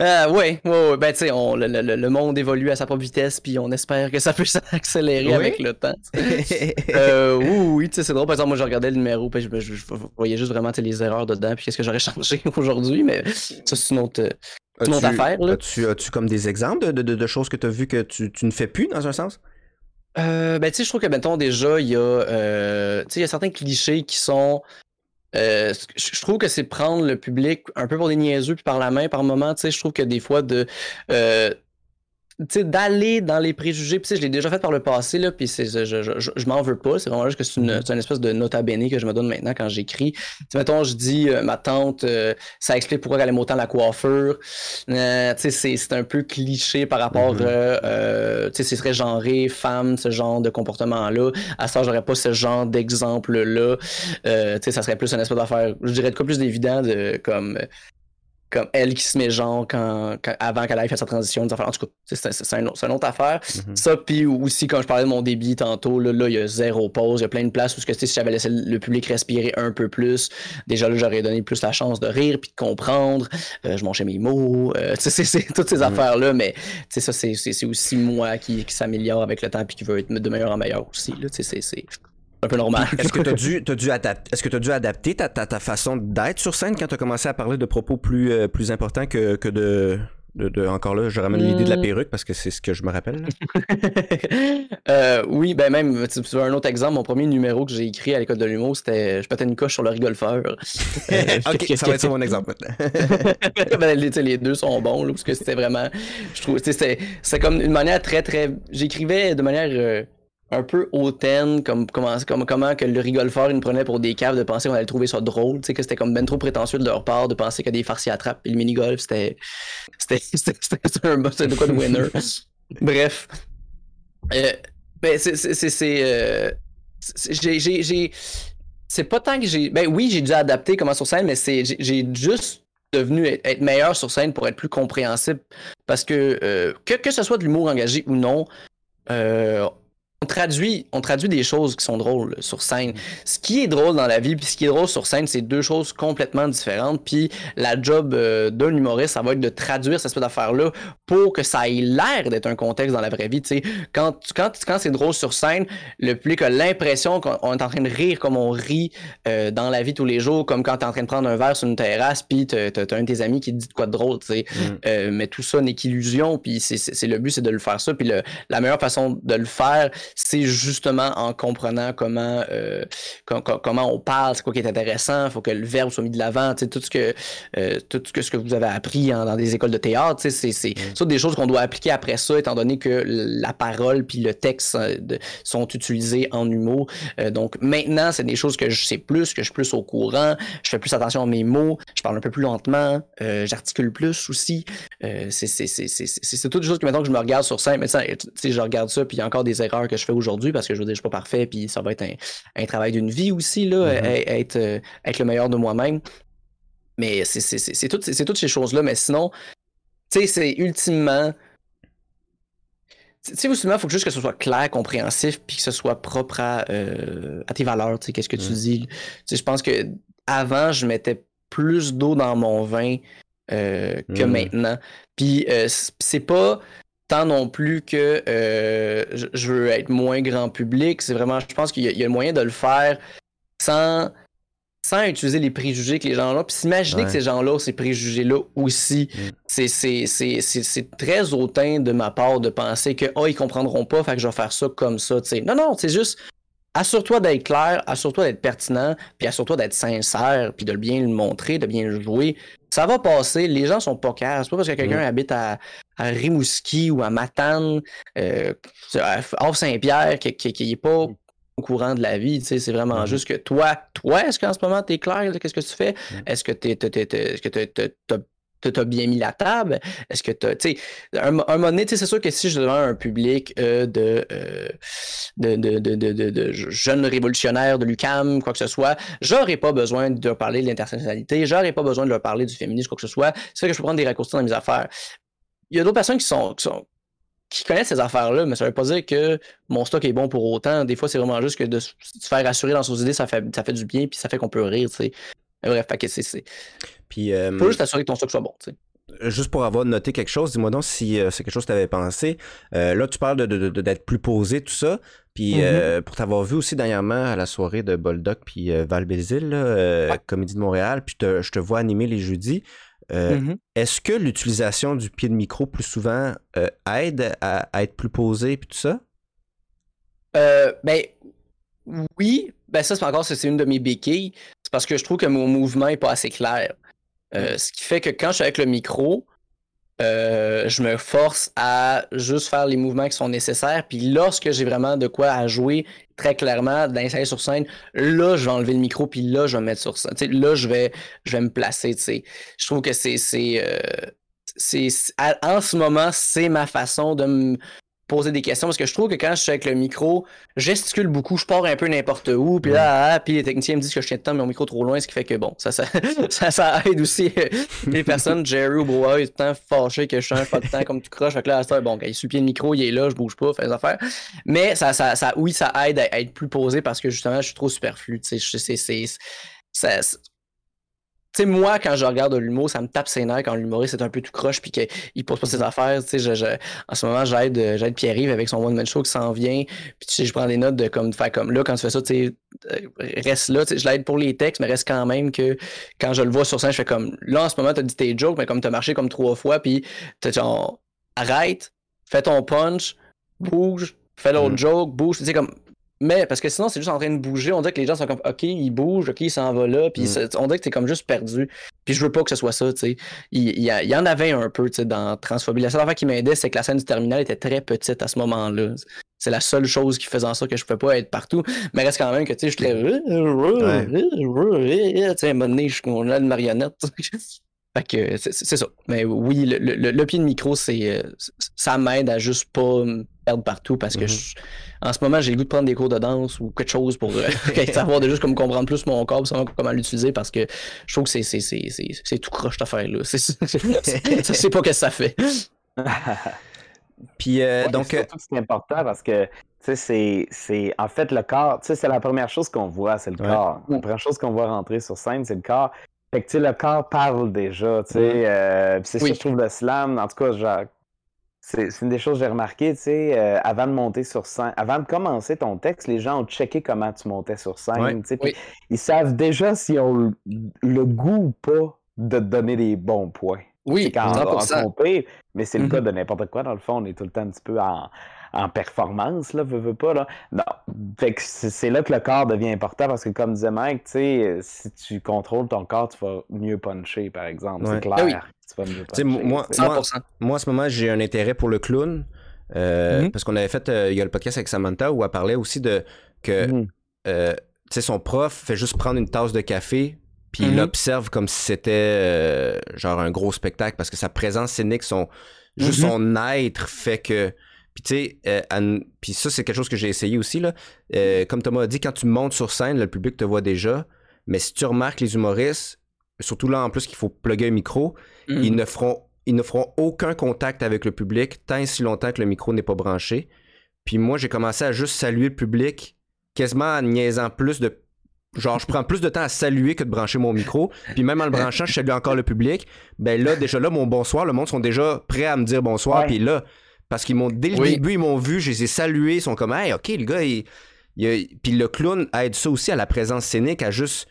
Euh, ouais, ouais, ben tu sais, le, le- le monde évolue à sa propre vitesse, puis on espère que ça peut s'accélérer Oui. avec le temps. Euh, oui, oui, tu sais, c'est drôle. Par exemple, moi, je regardais le numéro, puis je, je- je voyais juste vraiment les erreurs dedans, puis qu'est-ce que j'aurais changé aujourd'hui, mais ça, c'est une autre, une autre affaire, là. As-tu as-tu comme des exemples de, de- de- de choses que tu as vues que tu, tu ne fais plus dans un sens? Euh, ben, tu sais, je trouve que, mettons, déjà, il y a, euh, tu sais, il y a certains clichés qui sont. Euh, je trouve que c'est prendre le public un peu pour des niaiseux puis par la main par moment. Tu sais, je trouve que des fois, de. euh, d'aller dans les préjugés, puis je l'ai déjà fait par le passé, là, puis c'est, je, je, je, je m'en veux pas, c'est vraiment juste que c'est une, c'est une espèce de nota bene que je me donne maintenant quand j'écris. Mettons, je dis, euh, ma tante, euh, ça explique pourquoi elle aime autant la coiffure. Euh, c'est, c'est un peu cliché par rapport, euh, euh, tu sais, ce serait genré, femme, ce genre de comportement-là. À ça, j'aurais pas ce genre d'exemple-là. Euh, tu sais, ça serait plus une espèce d'affaire, je dirais de quoi plus d'évident, de, comme, comme elle qui se met genre quand, quand- avant qu'elle aille faire sa transition, des affaires. En tout cas, c'est, c'est, c'est, un une autre affaire. Mhm. Ça, puis aussi, quand je parlais de mon débit tantôt, là, là, il y a zéro pause. Il y a plein de places où, que, si j'avais laissé le public respirer un peu plus, déjà là, j'aurais donné plus la chance de rire puis de comprendre. Euh, je mangeais mes mots. euh, c'est, toutes ces Mhm. affaires-là, mais ça, c'est, c'est, c'est aussi moi qui, qui s'améliore avec le temps puis qui veut être de meilleur en meilleur aussi. Là, c'est... un peu normal. Est-ce que tu as dû, t'as dû adapter, est-ce que tu dû adapter ta, ta, ta façon d'être sur scène quand tu as commencé à parler de propos plus, euh, plus importants que, que de, de, de- Encore là, je ramène l'idée de la Hmm. perruque parce que c'est ce que je me rappelle. Euh, oui, ben même, tu tu veux un autre exemple, mon premier numéro que j'ai écrit à l'école de l'humour, c'était Je pétais une coche sur le rigolfeur. Euh, ok, ça va être ça mon exemple maintenant. ben, les, les deux sont bons, là, parce que c'était vraiment. Je trouve, c'était comme une manière très, très. J'écrivais de manière euh, un peu hautaine, comme comment, comme, comment que le rigolfeur, il me prenait pour des caves de penser qu'on allait trouver ça drôle, tu sais, que c'était comme ben trop prétentieux de leur part de penser que des farcis attrapent, et le mini-golf, c'était. C'était c'était- c'était un de quoi de winner. Bref. Euh, ben, c'est. c'est- euh, j'ai- j'ai- j'ai. C'est pas tant que j'ai. Ben oui, j'ai dû adapter comment sur scène, mais c'est j'ai- j'ai juste devenu être être meilleur sur scène pour être plus compréhensible. Parce que euh, que, que ce soit de l'humour engagé ou non, euh, on traduit, on traduit des choses qui sont drôles sur scène. Ce qui est drôle dans la vie, puis ce qui est drôle sur scène, c'est deux choses complètement différentes. Puis la job euh, d'un humoriste, ça va être de traduire cette espèce d'affaire-là pour que ça ait l'air d'être un contexte dans la vraie vie. Quand, tu- quand, quand c'est drôle sur scène, le public a l'impression qu'on est en train de rire comme on rit euh, dans la vie tous les jours, comme quand tu es en train de prendre un verre sur une terrasse, puis tu as, un de tes amis qui te dit de quoi de drôle. tu sais. Mm. Euh, mais tout ça n'est qu'illusion, puis c'est- le but, c'est de le faire ça. Puis la meilleure façon de le faire, c'est justement en comprenant comment, euh, com- com- comment on parle, c'est quoi qui est intéressant, il faut que le verbe soit mis de l'avant, tout ce que euh, tout ce que, ce que vous avez appris en- dans des écoles de théâtre, sais, c'est des choses qu'on doit appliquer après ça, étant donné que la parole puis le texte euh, de- sont utilisés en humour. Euh, donc maintenant, c'est des choses que je sais plus, que je suis plus au courant, je fais plus attention à mes mots, je parle un peu plus lentement, j'articule plus aussi. C'est toutes des choses que maintenant que je me regarde sur scène, mais je regarde ça, puis il y a encore des erreurs que je fais aujourd'hui parce que je veux dire, je suis pas parfait, puis ça va être un, un travail d'une vie aussi, là, Mhm. e- être, euh, être le meilleur de moi-même. Mais c'est toutes, ces choses-là, mais sinon, tu sais, c'est ultimement. Tu sais, ultimement, il faut juste que ce soit clair, compréhensif, puis que ce soit propre à, euh, à tes valeurs, tu sais, qu'est-ce que tu dis. Tu sais, je pense que avant, je mettais plus d'eau dans mon vin euh, que Mhm. maintenant. Puis euh, c'est pas tant non plus que euh, je, veux être moins grand public. C'est vraiment, je pense qu'il y, y a le moyen de le faire sans, sans utiliser les préjugés que les gens ont. Puis s'imaginer Ouais. que ces gens-là ont ces préjugés-là aussi. Mm. C'est- très hautain de ma part de penser que oh, ils comprendront pas, fait que je vais faire ça comme ça. Non, non, c'est juste. Assure-toi d'être clair, assure-toi d'être pertinent, puis assure-toi d'être sincère, puis de le bien le montrer, de bien le jouer. Ça va passer, les gens sont pas cares. C'est pas parce que quelqu'un habite à, à Rimouski ou à Matane, euh, à Havre-Saint-Pierre, qui n'est pas au courant de la vie. tu sais, C'est vraiment Mhm. juste que toi, toi, est-ce qu'en ce moment, tu es clair qu'est-ce que tu fais? Mhm. Est-ce que tu que t'as- t'as- t'as bien mis la table? Est-ce que tu tu sais, un, un moment donné, tu c'est sûr que si je devant un public euh, de, euh, de, de, de, de, de- jeunes révolutionnaires de l'UCAM, quoi que ce soit, j'aurais pas besoin de leur parler de l'intersectionnalité, j'aurais pas besoin de leur parler du féminisme, quoi que ce soit. C'est vrai que je peux prendre des raccourcis dans mes affaires. Il y a d'autres personnes qui sont, qui sont qui connaissent ces affaires-là, mais ça veut pas dire que mon stock est bon pour autant. Des fois, c'est vraiment juste que de se faire rassurer dans ses idées, ça fait, ça fait du bien, puis ça fait qu'on peut rire, tu sais. Bref, c'est, Puis, euh, faut juste t'assurer que ton stock soit bon, tu sais. juste pour avoir noté quelque chose, dis-moi donc si euh, c'est quelque chose que tu avais pensé. Euh, là, tu parles de, de- de- d'être plus posé, tout ça. Puis, Mhm. euh, pour t'avoir vu aussi dernièrement à la soirée de Boldoc puis Val Bézil, Ouais. Comédie de Montréal, puis je te, je te vois animer les jeudis. Mhm. Est-ce que l'utilisation du pied de micro plus souvent aide à, à être plus posé puis tout ça? Euh, ben, oui, ben ça, c'est encore, c'est une de mes béquilles. C'est parce que je trouve que mon mouvement est pas assez clair. Euh, Ce qui fait que quand je suis avec le micro, euh, je me force à juste faire les mouvements qui sont nécessaires. Puis lorsque j'ai vraiment de quoi à jouer très clairement, d'installer sur scène, là, je vais enlever le micro, puis là, je vais me mettre sur scène. Là, je vais, je vais me placer. Je trouve que c'est. c'est, euh, en ce moment, c'est ma façon de me poser des questions parce que je trouve que quand je suis avec le micro, je gesticule beaucoup, je pars un peu n'importe où, puis là, ah, puis les techniciens me disent que je tiens de temps mon micro trop loin, ce qui fait que bon, ça, ça, ça, ça aide aussi euh, les personnes. Jerry ou il est tout le temps fâché que je change pas de temps comme tu croches. Fait que là, à bon, quand il est pied le micro, il est là, je bouge pas, fais des affaires. Mais ça, ça, ça, oui, ça aide à, à être plus posé parce que justement, je suis trop superflu. Tu sais, ça- c'est- tu sais, moi, quand je regarde de l'humour, ça me tape ses nerfs quand l'humoriste est un peu tout croche puis qu'il pose pas ses affaires. Tu sais, je, je- en ce moment, j'aide, euh, j'aide Pierre-Yves avec son one-man show qui s'en vient. Puis tu sais, je prends des notes de comme, de faire comme là, quand tu fais ça, tu sais, euh, reste là. Tu sais, je l'aide pour les textes, mais reste quand même que quand je le vois sur scène, je fais comme, là, en ce moment, t'as dit tes jokes, mais comme t'as marché comme trois fois, puis t'as genre, arrête, fais ton punch, bouge, fais l'autre Mm. joke, bouge. Tu sais, comme, mais parce que sinon, c'est juste en train de bouger. On dirait que les gens sont comme, OK, il bouge, OK, il s'en va là. Puis Mm. on dirait que t'es comme juste perdu. Puis je veux pas que ce soit ça, tu sais. Il, il y, a- il y en avait un peu, tu sais, dans Transphobie. La seule affaire qui m'aidait, c'est que la scène du terminal était très petite à ce moment-là. C'est la seule chose qui faisait en sorte que je pouvais pas être partout. Mais reste quand même que, tu sais, je suis très. Tu sais, à un moment donné, je suis une marionnette. Fait que c'est ça. Mais oui, le, le- le pied de micro, c'est ça m'aide à juste pas me perdre partout parce que Mhm. je- en ce moment, j'ai le goût de prendre des cours de danse ou quelque chose pour euh, savoir de juste comme comprendre plus mon corps, savoir comment l'utiliser parce que je trouve que c'est c'est- c'est- c'est- c'est tout croche cette affaire-là. C'est- c'est- Ça sait pas ce que ça fait. Puis euh, Ouais, donc, euh, c'est important parce que tu sais, c'est, c'est en fait le corps, tu sais, c'est la première chose qu'on voit, c'est le Ouais. corps. La première chose qu'on voit rentrer sur scène, c'est le corps. Fait que le corps parle déjà, tu sais. euh, c'est Oui. ça, je trouve, le slam, en tout cas, genre, c'est, une des choses que j'ai remarqué, tu sais, euh, avant de monter sur scène, avant de commencer ton texte, les gens ont checké comment tu montais sur scène, tu sais, Oui. ils savent déjà s'ils ont le, le goût ou pas de te donner des bons points. Oui, C'est quand on 100%. compare, mais c'est le Mhm. cas de n'importe quoi. Dans le fond, on est tout le temps un petit peu en, en performance, là, veux, veux pas, là. Non. Fait que c'est là que le corps devient important parce que, comme disait Mike, tu sais, euh, si tu contrôles ton corps, tu vas mieux puncher, par exemple. Ouais. C'est clair. Oui. Tu vas mieux puncher. moi-. 100%. moi, en ce moment, j'ai un intérêt pour le clown. euh, Mhm. Parce qu'on avait fait, euh, il y a le podcast avec Samantha où elle parlait aussi de que Mhm. euh, tu sais, son prof fait juste prendre une tasse de café, puis il Mhm. l'observe comme si c'était euh, genre un gros spectacle, parce que sa présence scénique, son, juste Mhm. son être fait que. Puis tu sais, euh, puis ça, c'est quelque chose que j'ai essayé aussi. Là. Euh, comme Thomas a dit, quand tu montes sur scène, le public te voit déjà, mais si tu remarques les humoristes, surtout là en plus qu'il faut plugger un micro, Mhm. ils ne feront ils ne feront aucun contact avec le public tant et si longtemps que le micro n'est pas branché. Puis moi, j'ai commencé à juste saluer le public, quasiment en niaisant plus de. Genre, je prends plus de temps à saluer que de brancher mon micro. Puis même en le branchant, je salue encore le public. Ben là, déjà là, mon bonsoir, le monde sont déjà prêts à me dire bonsoir. Ouais. Puis là, parce qu'ils m'ont, dès le Oui. début, ils m'ont vu, je les ai salués, ils sont comme, hey, ok, le gars, il. Puis le clown aide ça aussi à la présence scénique, à juste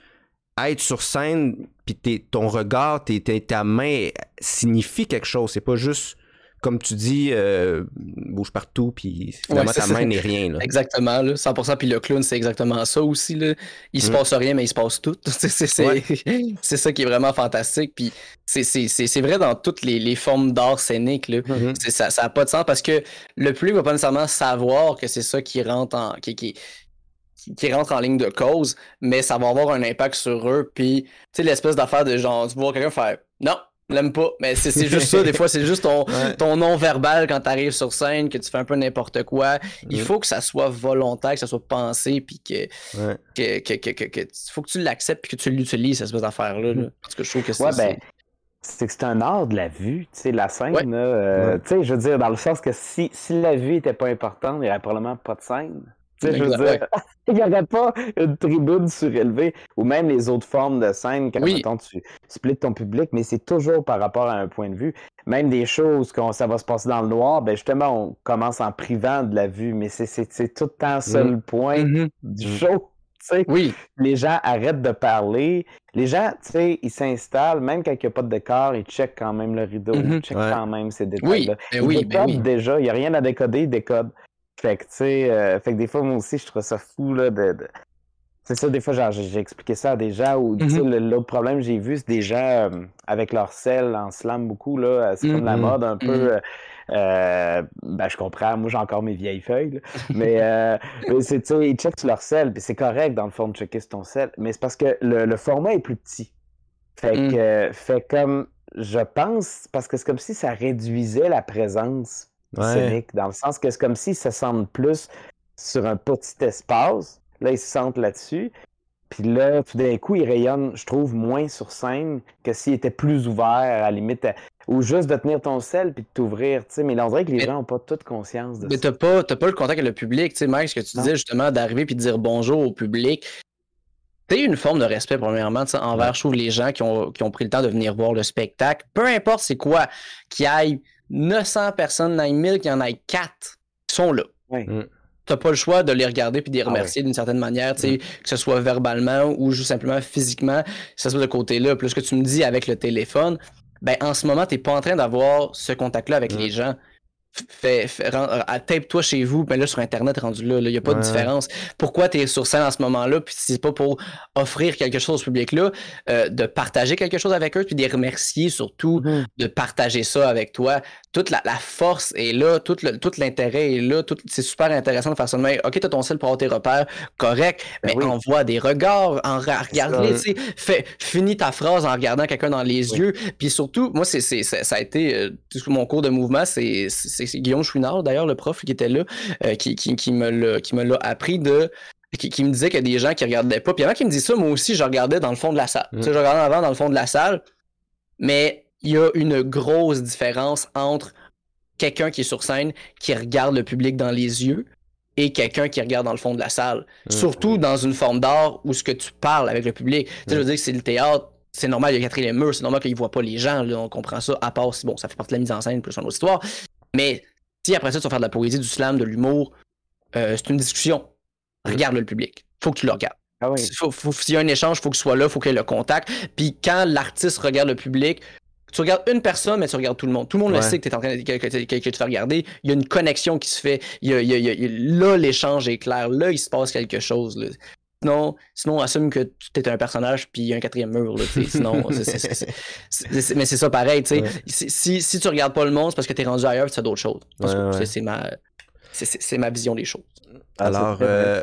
être sur scène, puis ton regard, ta main signifie quelque chose. C'est pas juste, comme tu dis, euh, bouge partout, puis finalement Ouais, ta main n'est rien. Là. Exactement, là, 100%. Puis le clown, c'est exactement ça aussi. Là. Il se Mm. passe rien, mais il se passe tout. C'est Ouais. ça qui est vraiment fantastique. Puis c'est- vrai dans toutes les, les formes d'art scénique. Là. Mhm. C'est- Ça n'a pas de sens parce que le public va pas nécessairement savoir que c'est ça qui rentre en. Qui, qui, qui rentre en ligne de cause, mais ça va avoir un impact sur eux. Puis, tu sais, l'espèce d'affaire de genre, tu vois quelqu'un faire non, l'aime pas. Mais c'est juste ça, des fois, c'est juste ton, Ouais. ton non-verbal quand tu arrives sur scène, que tu fais un peu n'importe quoi. Il faut que ça soit volontaire, que ça soit pensé, puis que, Ouais. que, que, que, faut que tu l'acceptes, puis que tu l'utilises, cette espèce d'affaire-là. là. Parce que je trouve que c'est. Ouais, ben, c'est que c'est un art de la vue, tu sais, la scène, euh, tu sais, je veux dire, dans le sens que si, si la vue était pas importante, il n'y aurait probablement pas de scène. Tu sais, je veux Exact, dire, il n'y aurait pas une tribune surélevée, ou même les autres formes de scène, quand Oui. mettons, tu splits ton public, mais c'est toujours par rapport à un point de vue. Même des choses, quand ça va se passer dans le noir, ben justement, on commence en privant de la vue, mais c'est- tout le temps ça Mm. le point Mhm. du Mm. show. Oui, les gens arrêtent de parler. Les gens, tu sais, ils s'installent, même quand il n'y a pas de décor, ils checkent quand même le rideau, ils checkent Ouais. quand même ces oui, détails-là. ben Ils oui, ben décodent oui. déjà, il n'y a rien à décoder, ils décodent. Fait que, tu sais, euh, fait que des fois, moi aussi, je trouve ça fou, là, de... de- C'est ça, des fois, genre, j'ai expliqué ça à des gens où, tu sais, Mhm. le- l'autre problème que j'ai vu, c'est des gens euh, avec leur sel en slam beaucoup, là, c'est comme la Mhm. mode un peu... Mhm. euh, euh, ben, je comprends, moi j'ai encore mes vieilles feuilles, là. mais, euh, c'est, tu sais, ils checkent sur leur sel, puis c'est correct dans le fond de checker sur ton sel, mais c'est parce que le, le format est plus petit. Fait Mm. que, euh, fait comme, je pense, parce que c'est comme si ça réduisait la présence Ouais. scénique, dans le sens que c'est comme s'ils se sentent plus sur un petit espace, là ils se sentent là-dessus, puis là, tout d'un coup, ils rayonnent, je trouve, moins sur scène que s'ils étaient plus ouverts, à la limite, à- ou juste de tenir ton sel puis de t'ouvrir, tu sais. Mais là, on dirait que les Mais- gens n'ont pas toute conscience de Mais ça. t'as pas, t'as pas le contact avec le public. Tu sais, Mike, ce que tu Non. disais justement d'arriver puis de dire bonjour au public. t'es une forme de respect, premièrement, envers, je trouve, les gens qui ont, qui ont pris le temps de venir voir le spectacle. Peu importe c'est quoi, qu'il y ait 900 personnes, 9000, qu'il y en ait 4, qui sont là. Ouais. Mm. T'as pas le choix de les regarder puis de les Ah remercier d'une certaine manière, sais, que ce soit verbalement ou juste simplement physiquement, ça se de côté-là. Plus que tu me dis avec le téléphone, ben en ce moment, t'es pas en train d'avoir ce contact-là avec Mm. les gens. Fais, fais- euh, tape-toi chez vous, mais là sur Internet rendu là, il n'y a pas de différence. Pourquoi tu es sur scène en ce moment-là, puis c'est pas pour offrir quelque chose au public-là, euh, de partager quelque chose avec eux, puis de les remercier surtout Mhm. de partager ça avec toi? Toute la, la force est là, tout l'intérêt est là, c'est super intéressant de faire ça de même. Ok, t'as ton sel pour avoir tes repères, correct, Ben mais oui. envoie des regards, en ça. regarde tu sais, fais, finis ta phrase en regardant quelqu'un dans les Oui. yeux, puis surtout, moi, c'est, ça a été euh, tout mon cours de mouvement, c'est, c'est, Guillaume Chouinard, d'ailleurs, le prof qui était là, euh, qui, qui, qui me l'a, qui me l'a appris de. Qui, qui me disait qu'il y a des gens qui regardaient pas. Puis avant qu'il me dise ça, moi aussi, je regardais dans le fond de la salle. Mm. Tu sais, je regardais avant dans le fond de la salle. Mais il y a une grosse différence entre quelqu'un qui est sur scène, qui regarde le public dans les yeux, et quelqu'un qui regarde dans le fond de la salle. Mm. Surtout dans une forme d'art où ce que tu parles avec le public. Tu sais, je veux dire que c'est le théâtre, c'est normal, il y a quatrième mur, c'est normal qu'ils voient pas les gens, là, on comprend ça, à part si, bon, ça fait partie de la mise en scène, plus une autre histoire. Mais si après ça, tu vas faire de la poésie, du slam, de l'humour, euh, c'est une discussion. Regarde le public. Faut que tu le regardes. Ah oui. Faut, faut- S'il y a un échange, faut que tu sois là, faut qu'il y ait le contact. Puis quand l'artiste regarde le public, tu regardes une personne, mais tu regardes tout le monde. Tout le monde le sait que, es en train de, que, que- que- que tu fais regarder. Il y a une connexion qui se fait. Il y a- il y a- il y a- il y a- là, l'échange est clair. Là, il se passe quelque chose. là. Sinon, sinon, assume que tu es un personnage puis il y a un quatrième mur. Là, sinon, mais c'est ça pareil. tu sais. Ouais. Si, si, si tu regardes pas le monde, c'est parce que tu es rendu ailleurs et tu fais d'autres choses. Ouais, c'est- ma, ma vision des choses. Alors, euh,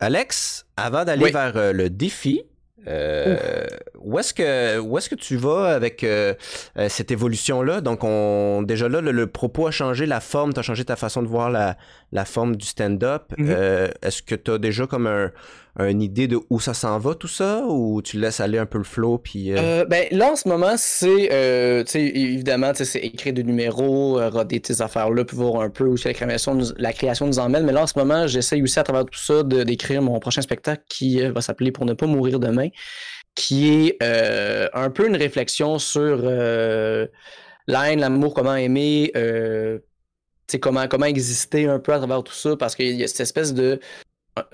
Alex, avant d'aller Oui. vers euh, le défi, euh, où est-ce que où est-ce que tu vas avec euh, euh, cette évolution-là? Donc, on déjà là, le, le propos a changé, la forme, tu as changé ta façon de voir la, la forme du stand-up. Mhm. Euh, est-ce que tu as déjà comme un, une idée de où ça s'en va, tout ça, ou tu laisses aller un peu le flow, puis... euh, ben, là, en ce moment, c'est, tu sais, évidemment, tu sais, c'est écrire des numéros, roder tes affaires-là, puis voir un peu où la création, nous, la création nous emmène. Mais là, en ce moment, j'essaye aussi, à travers tout ça, d'écrire mon prochain spectacle qui va s'appeler Pour ne pas mourir demain, qui est euh, un peu une réflexion sur euh, la haine, l'amour, comment aimer, euh, comment, comment exister un peu à travers tout ça, parce qu'il y a cette espèce de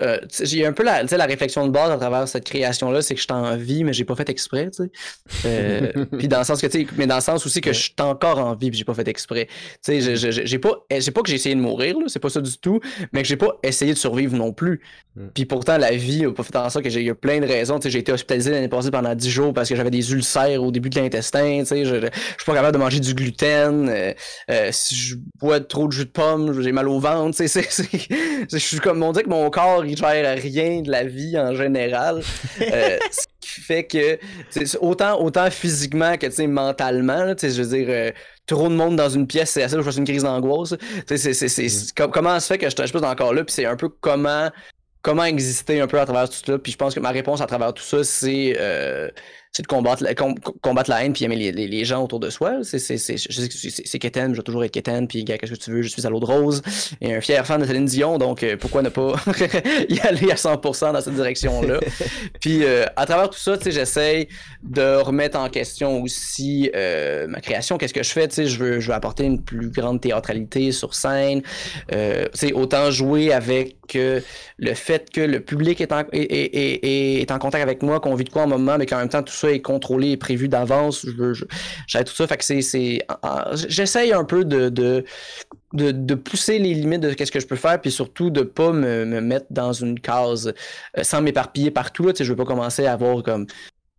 euh, j'ai un peu la, la réflexion de base à travers cette création-là, c'est que je suis en vie, mais j'ai pas fait exprès, tu sais. Euh, puis dans le sens que, tu sais, mais dans le sens aussi que je suis encore en vie, puis j'ai pas fait exprès. Tu sais, j'ai pas, eh, j'ai pas que j'ai essayé de mourir, là, c'est pas ça du tout, mais que j'ai pas essayé de survivre non plus. Mm. Puis pourtant, la vie a pas fait en sorte que j'ai eu plein de raisons. Tu sais, j'ai été hospitalisé l'année passée pendant 10 jours parce que j'avais des ulcères au début de l'intestin. Tu sais, je, je, je suis pas capable de manger du gluten. euh, euh, si je bois trop de jus de pomme, j'ai mal au ventre. Tu sais, je suis comme on dit que mon corps il gère rien de la vie en général. Euh, ce qui fait que autant autant physiquement que mentalement, là, je veux dire. euh, trop de monde dans une pièce, c'est assez, je fasse une crise d'angoisse. Com- comment ça se fait que je suis encore là, puis c'est un peu comment comment exister un peu à travers tout ça. Puis je pense que ma réponse à travers tout ça, c'est euh, c'est de combattre la, com- combattre la haine puis aimer les, les, les gens autour de soi. C'est c'est c'est je sais que c'est- Kéten, je vais toujours être Kéten, puis gars, qu'est-ce que tu veux, je suis à l'eau de rose et un fier fan de Céline Dion, donc euh, pourquoi ne pas y aller à 100% dans cette direction-là? puis euh, à travers tout ça, tu sais, j'essaye de remettre en question aussi euh, ma création. Qu'est-ce que je fais? Tu sais, je veux, je veux apporter une plus grande théâtralité sur scène. Tu sais, autant jouer avec le fait que le public est en, est, est- est- est en contact avec moi, qu'on vit de quoi en moment, mais qu'en même temps tout ça est contrôlé et prévu d'avance. Je je, j'aide tout ça. Fait que c'est, j'essaye un peu de, de, de, de pousser les limites de qu'est-ce que je peux faire, puis surtout de pas me, me mettre dans une case euh, sans m'éparpiller partout. Là, je veux pas commencer à avoir comme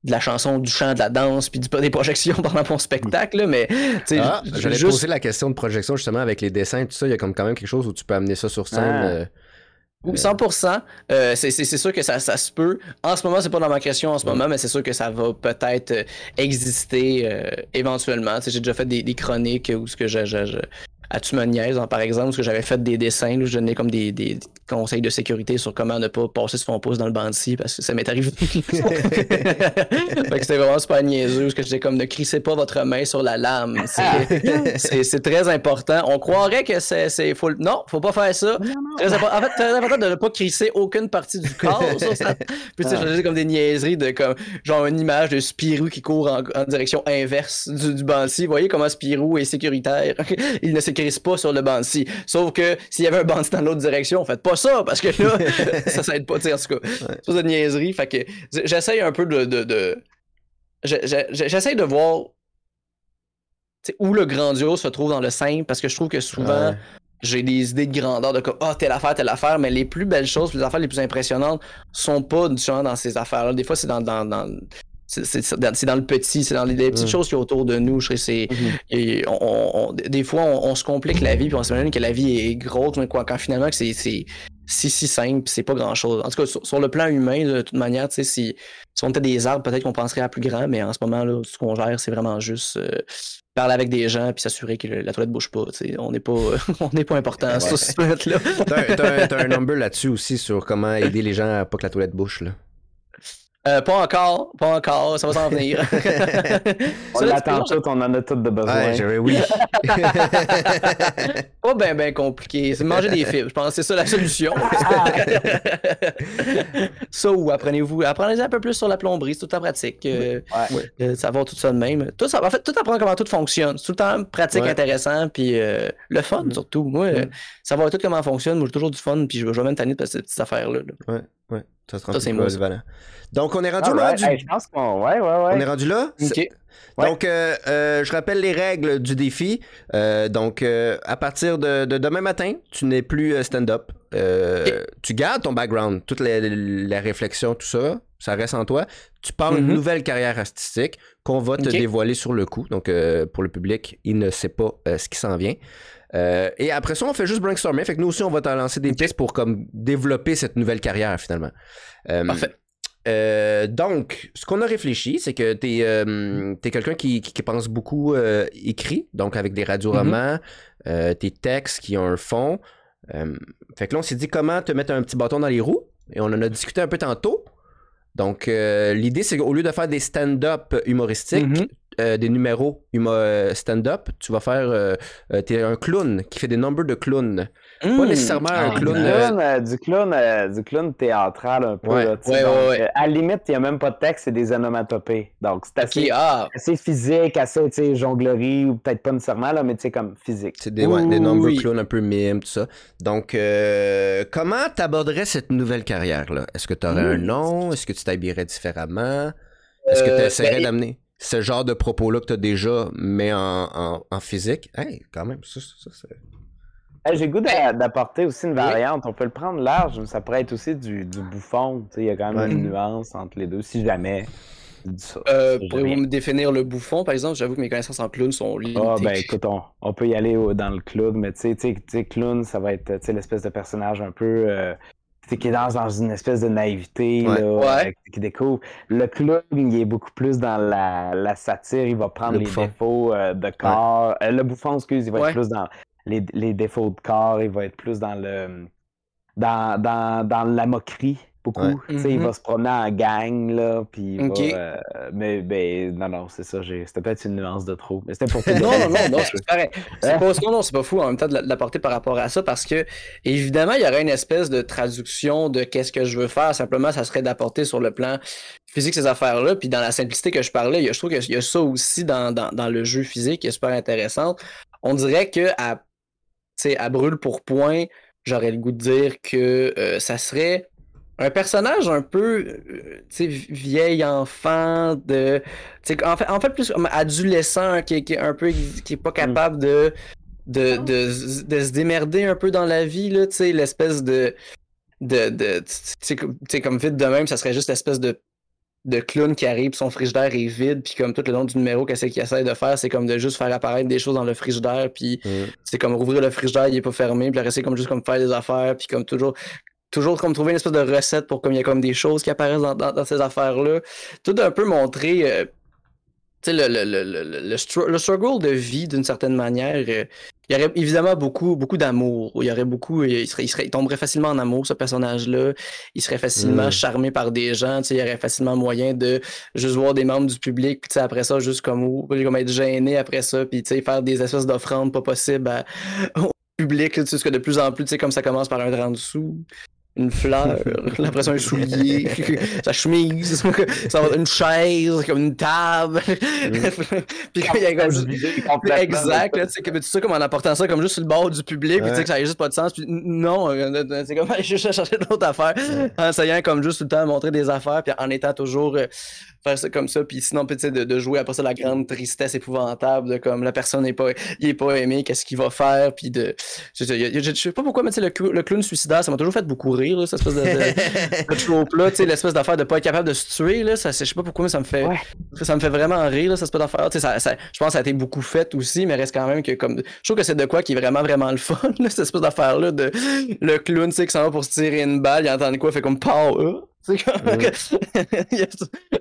de la chanson, du chant, de la danse, puis des projections pendant mon spectacle, là, mais tu sais, Ah, j'allais juste- poser la question de projection justement avec les dessins et tout ça. Il y a comme quand même quelque chose où tu peux amener ça sur scène. Ah. euh, Oui, 100%. Euh, c'est, c'est, c'est sûr que ça, ça se peut. En ce moment, c'est pas dans ma question en ce moment, mais c'est sûr que ça va peut-être euh, exister euh, éventuellement. J'ai déjà fait des, des chroniques où ce que je, je, je- à tu me niaises, hein, par exemple, parce que j'avais fait des dessins où je donnais comme des, des conseils de sécurité sur comment ne pas passer son pouce dans le bandit parce que ça m'est arrivé. fait que c'était vraiment super niaiseux parce que j'étais comme ne crissez pas votre main sur la lame. C'est, c'est très important. On croirait que c'est, c'est faut, non, faut pas faire ça. Très important. En fait, très important de ne pas crisser aucune partie du corps sur ça. Puis tu sais, je faisais comme des niaiseries de comme genre une image de Spirou qui court en, en direction inverse du, du Banshee. Vous voyez comment Spirou est sécuritaire? Il ne se crisse pas sur le Banshee. Sauf que s'il y avait un Banshee dans l'autre direction, faites pas ça parce que là, ça, ça aide pas. Tu en tout cas, c'est de niaiserie. Fait que j'essaye un peu de. de, de... je- je- J'essaye de voir où le grandiose se trouve dans le simple parce que je trouve que souvent Ouais. j'ai des idées de grandeur de comme ah telle affaire telle affaire mais les plus belles choses les affaires les plus impressionnantes sont pas dans ces affaires là des fois c'est dans dans, dans c'est dans, le petit c'est dans les, les petites Mm. choses qui sont autour de nous je sais on, on- on- des fois on, on se complique la vie puis on s'imagine que la vie est grosse mais quoi quand finalement que c'est si si simple puis c'est pas grand chose en tout cas sur, sur le plan humain de toute manière si si on était des arbres peut-être qu'on penserait à plus grand mais en ce moment là ce qu'on gère c'est vraiment juste euh, parler avec des gens puis s'assurer que le- la toilette bouge pas on n'est pas on n'est pas important sur ce là T'as un- un, number là-dessus aussi sur comment aider les gens à pas que la toilette bouche, là. Euh, pas encore, pas encore, ça va s'en venir. On l'attend tout, on en a tous de besoin. Ouais, oui. pas bien ben compliqué. C'est manger des fibres. Je pense que c'est ça la solution. ça ou apprenez-vous, apprenez un peu plus sur la plomberie, c'est tout le temps pratique. Euh, Ouais. euh, savoir tout ça de même. Tout ça, en fait, tout apprendre comment tout fonctionne. C'est tout le temps pratique, Ouais. intéressant, puis euh, le fun Mm. surtout. Moi, euh, Mm. savoir tout comment fonctionne, moi j'ai toujours du fun, puis je vais même tanner de ces petites affaires-là. là. Ouais, ça sera Ça, peu moi, ça. polyvalent. Donc, on est rendu là. Du- Hey, je pense qu'on. Ouais, ouais, ouais. On est rendu là? Ok. Ouais. Donc, euh, euh, je rappelle les règles du défi. Euh, donc, euh, à partir de, de demain matin, tu n'es plus euh, stand-up. Euh, Tu gardes ton background, toute la, la réflexion, tout ça, ça reste en toi. Tu parles une Mhm. nouvelle carrière artistique qu'on va te dévoiler sur le coup. Donc, euh, pour le public, il ne sait pas euh, ce qui s'en vient. Euh, et après ça, on fait juste brainstormer. Fait que nous aussi, on va t'en lancer des pistes pour comme développer cette nouvelle carrière finalement. Euh, Parfait. euh, donc, ce qu'on a réfléchi, c'est que tu es, quelqu'un qui, qui- qui pense beaucoup écrit, donc avec des radioromans, euh, tes textes qui ont un fond. Fait que là, on s'est dit comment te mettre un petit bâton dans les roues, et on en a discuté un peu tantôt. Donc, l'idée, c'est qu'au lieu de faire des stand-up humoristiques, Mhm. Euh, des numéros humo- euh, stand-up, tu vas faire. Euh, euh, t'es un clown qui fait des numbers de clown. Pas Mm. nécessairement un Ah, Du clown. euh, du clown, euh, du clown théâtral un peu. Ouais. là, tu sais, Ouais, donc, ouais, ouais. euh, à la limite, il n'y a même pas de texte, c'est des onomatopées. Donc, c'est assez, ah, assez physique, assez tu sais, jonglerie, ou peut-être pas nécessairement, là, mais tu sais, comme physique. C'est des, ouais, des number Oui. clowns un peu mime, tout ça. Donc, euh, comment t'aborderais cette nouvelle carrière-là? Est-ce que tu aurais un Hmm. nom? Est-ce que tu t'habillerais différemment? Est-ce que tu essaierais ben, d'amener? Ce genre de propos-là que tu as déjà, mais en, en, en physique? Hey, quand même, ça, ça, ça, c'est- Hey, J'ai le goût d'a- d'apporter aussi une Oui. variante. On peut le prendre large, mais ça pourrait être aussi du, du bouffon. Tu sais, Il y a quand même Ouais. une nuance entre les deux, si jamais. ça. euh, pourriez-vous me définir le bouffon, par exemple? J'avoue que mes connaissances en clown sont limitées. Ah, ben écoute, on, on peut y aller au- dans le clown, mais tu sais, clown, ça va être tu sais, l'espèce de personnage un peu. euh, tu sais, qui est dans, dans une espèce de naïveté, Ouais. là, Ouais. euh, qui découvre. Le clown, il est beaucoup plus dans la, la satire, il va prendre Le les bouffon. défauts euh, de corps. Euh, le bouffon, excuse, il va être plus dans les, les défauts de corps, il va être plus dans le. dans, dans, dans la moquerie. Beaucoup. Ouais. Il va se promener en gang, là, puis il Ok. va, euh, mais ben, non, non, c'est ça, c'était peut-être une nuance de trop. Mais c'était pour te Non, non, non, non, c'est pareil. C'est Hein? pas, non, non, c'est pas fou en même temps de la- de l'apporter par rapport à ça parce que, évidemment, il y aurait une espèce de traduction de qu'est-ce que je veux faire. Simplement, ça serait d'apporter sur le plan physique ces affaires-là. Puis dans la simplicité que je parlais, il y a- je trouve qu'il y a ça aussi dans, dans, dans le jeu physique qui est super intéressant. On dirait que à, tu sais, à brûle pour point, j'aurais le goût de dire que euh, ça serait un personnage un peu euh, vieil enfant de en fait en fait plus comme adolescent qui, est- qui est un peu qui est pas capable de de, de, de se démerder un peu dans la vie là tu sais l'espèce de de, de tu comme vite de même ça serait juste l'espèce de de clown qui arrive, son frigidaire est vide, puis comme tout le long du numéro, qu'est-ce qu'il essaie de faire, c'est comme de juste faire apparaître des choses dans le frigidaire, puis Mm. c'est comme rouvrir le frigidaire, il est pas fermé, puis le reste, c'est comme juste comme faire des affaires, puis comme toujours, toujours comme trouver une espèce de recette pour comme il y a comme des choses qui apparaissent dans, dans, dans ces affaires-là. Tout un peu montrer, euh, le, le, le, le, le, le stru- le struggle de vie d'une certaine manière. euh, il y aurait évidemment beaucoup, beaucoup d'amour. Il y aurait beaucoup, il, serait, il, serait, il tomberait facilement en amour, ce personnage-là. Il serait facilement Mm. charmé par des gens. Il y aurait facilement moyen de juste voir des membres du public, puis après ça, juste comme, comme être gêné après ça, puis faire des espèces d'offrandes pas possibles à- public, sais, que de plus en plus, tu sais, comme ça commence par un 30 sous, une fleur, l'impression un soulier, sa chemise, ça va une chaise, comme une table. puis il y a comme exact, là, tu sais, comme en apportant ça comme juste sur le bord du public, puis tu sais que ça n'a juste pas de sens, puis non, c'est comme aller chercher d'autres affaires, en essayant comme juste tout le temps montrer des affaires, puis en étant toujours euh, faire ça comme ça, puis sinon, sais, de, de, jouer après ça la grande tristesse épouvantable de comme la personne n'est pas, il est pas aimé, qu'est-ce qu'il va faire, puis de, je, je, sais pas pourquoi, mais tu sais, le, le, clown suicidaire, ça m'a toujours fait beaucoup rire, là, cette espèce de, de, de trope-là, tu sais, l'espèce d'affaire de pas être capable de se tuer, là, ça, je sais pas pourquoi, mais ça me fait, ouais. ça me fait vraiment rire, là, cette espèce d'affaire, tu sais, ça, ça, je pense que ça a été beaucoup fait aussi, mais reste quand même que comme, je trouve que c'est de quoi qui est vraiment, vraiment le fun, là, cette espèce d'affaire-là de le clown, tu sais, qui s'en va pour se tirer une balle, il entend quoi, fait comme pow, je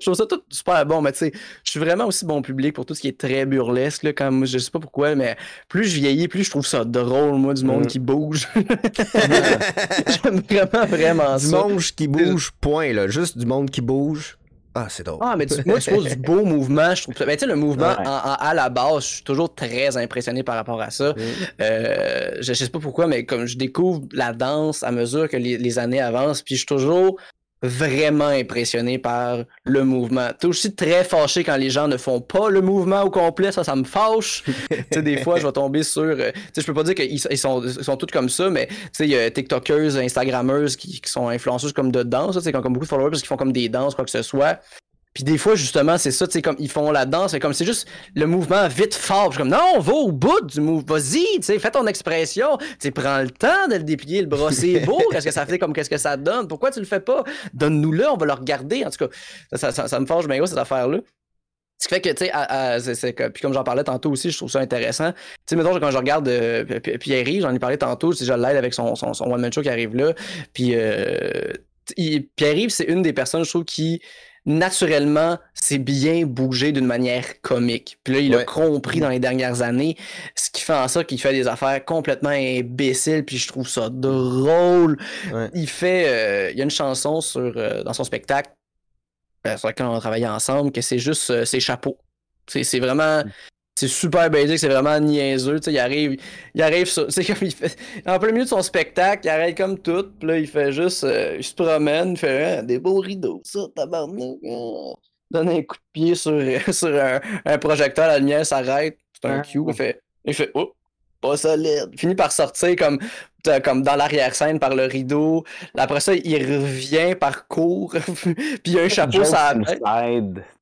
trouve ça tout super bon, mais tu sais, je suis vraiment aussi bon public pour tout ce qui est très burlesque, là, comme, je sais pas pourquoi, mais plus je vieillis, plus je trouve ça drôle, moi, du monde mm. qui bouge. J'aime vraiment, vraiment du ça. Du monde qui bouge, point, là, juste du monde qui bouge. Ah, c'est drôle. Ah, mais tu, moi, je trouve du beau mouvement. Je trouve, ben, tu sais, le mouvement ouais. en, en, à la base, je suis toujours très impressionné par rapport à ça. Mm. Euh, je, je, sais pas pourquoi, mais comme je découvre la danse à mesure que les, les années avancent, puis je suis toujours vraiment impressionné par le mouvement. T'es aussi très fâché quand les gens ne font pas le mouvement au complet, ça, ça me fâche. tu sais, des fois, je vais tomber sur... Euh, tu sais, je peux pas dire qu'ils ils sont, ils sont tous comme ça, mais tu sais, il y a TikTokers, Instagrammeuses qui, qui sont influenceuses comme de danse, tu sais, qui ont comme beaucoup de followers parce qu'ils font comme des danses, quoi que ce soit. Puis des fois, justement, c'est ça, tu sais, comme ils font la danse, mais comme c'est juste le mouvement vite fort. Je suis comme, non, va au bout du mouvement, vas-y, tu sais, fais ton expression, tu sais, prends le temps de le déplier, le bras, c'est beau, qu'est-ce que ça fait, comme qu'est-ce que ça donne, pourquoi tu le fais pas? Donne-nous-le, on va le regarder, en tout cas, ça, ça, ça me forge bien gros, cette affaire-là. Ce qui fait que, tu sais, puis comme j'en parlais tantôt aussi, je trouve ça intéressant. Tu sais, mettons, quand je regarde euh, Pierre-Yves, j'en ai parlé tantôt, je l'aide avec son, son, son one-man show qui arrive là, puis euh, Pierre-Yves, c'est une des personnes, je trouve, qui naturellement, c'est bien bougé d'une manière comique. Puis là, il ouais. a compris dans les dernières années, ce qui fait en sorte qu'il fait des affaires complètement imbéciles, puis je trouve ça drôle. Ouais. Il fait, euh, il y a une chanson sur, euh, dans son spectacle, euh, sur laquelle on a travaillé ensemble, que c'est juste ses chapeaux. C'est vraiment, c'est super basique, c'est vraiment niaiseux. Tu sais, il arrive, il arrive, c'est comme il fait, en plein milieu de son spectacle, il arrête comme tout, puis là il fait juste, euh, il se promène, il fait ah, des beaux rideaux, ça, tabarnak. Ah. Donne un coup de pied sur, sur un, un projecteur, la lumière s'arrête, c'est un cue, il fait, il fait, oh, pas solide. Il finit par sortir comme, comme dans l'arrière-scène par le rideau. Après ça, il revient par court, puis il y a un chapeau ça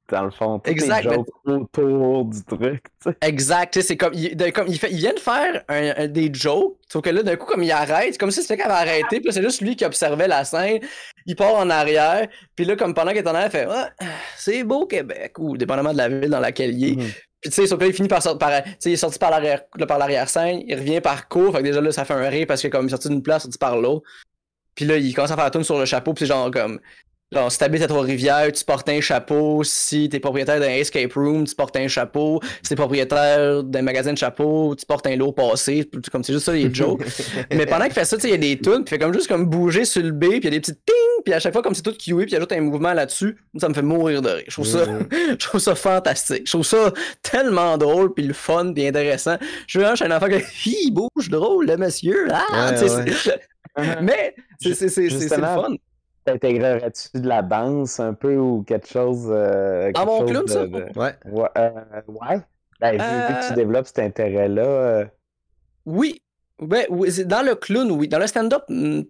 dans le fond. Exact. Les autour du truc. T'sais. Exact. C'est comme, il, de, comme il, fait, il vient de faire un, un, des jokes, sauf que là, d'un coup, comme il arrête, c'est comme si c'était qu'il avait arrêté, puis c'est juste lui qui observait la scène. Il part en arrière, puis là, comme pendant qu'il est en arrière, il fait ouais, c'est beau Québec, ou dépendamment de la ville dans laquelle il est. Mm. Puis tu sais, sauf que là, il finit par sortir par. Tu sais, il est sorti par l'arrière par l'arrière-scène, il revient par court, fait que déjà là, ça fait un rire parce que comme il est sorti d'une place, il est sorti par l'autre. Puis là, il commence à faire la tourne sur le chapeau, puis c'est genre comme. Genre, si t'habites à Trois-Rivières, tu portes un chapeau. Si t'es propriétaire d'un escape room, tu portes un chapeau. Si t'es propriétaire d'un magasin de chapeaux, tu portes un lot passé. Comme c'est juste ça, les jokes. Mais pendant qu'il fait ça, il y a des tunes, puis il fait comme juste comme bouger sur le B, puis il y a des petites ting, puis à chaque fois, comme c'est tout QA, puis il ajoute un mouvement là-dessus, ça me fait mourir de rire. Je trouve ça, je trouve ça fantastique. Je trouve ça tellement drôle, puis le fun, puis intéressant. Je veux un enfant qui hi, bouge drôle, le monsieur. Ah, ouais, ouais. Mais c'est le fun. T'intégrerais-tu de la danse un peu ou quelque chose. Euh, quelque ah, mon chose clown, de, ça? De... Ouais. Ouais. Euh, ouais. Ben, vu, euh... vu, que tu développes cet intérêt-là. Euh... Oui. Ben, oui. Dans le clown, oui. Dans le stand-up, hmm,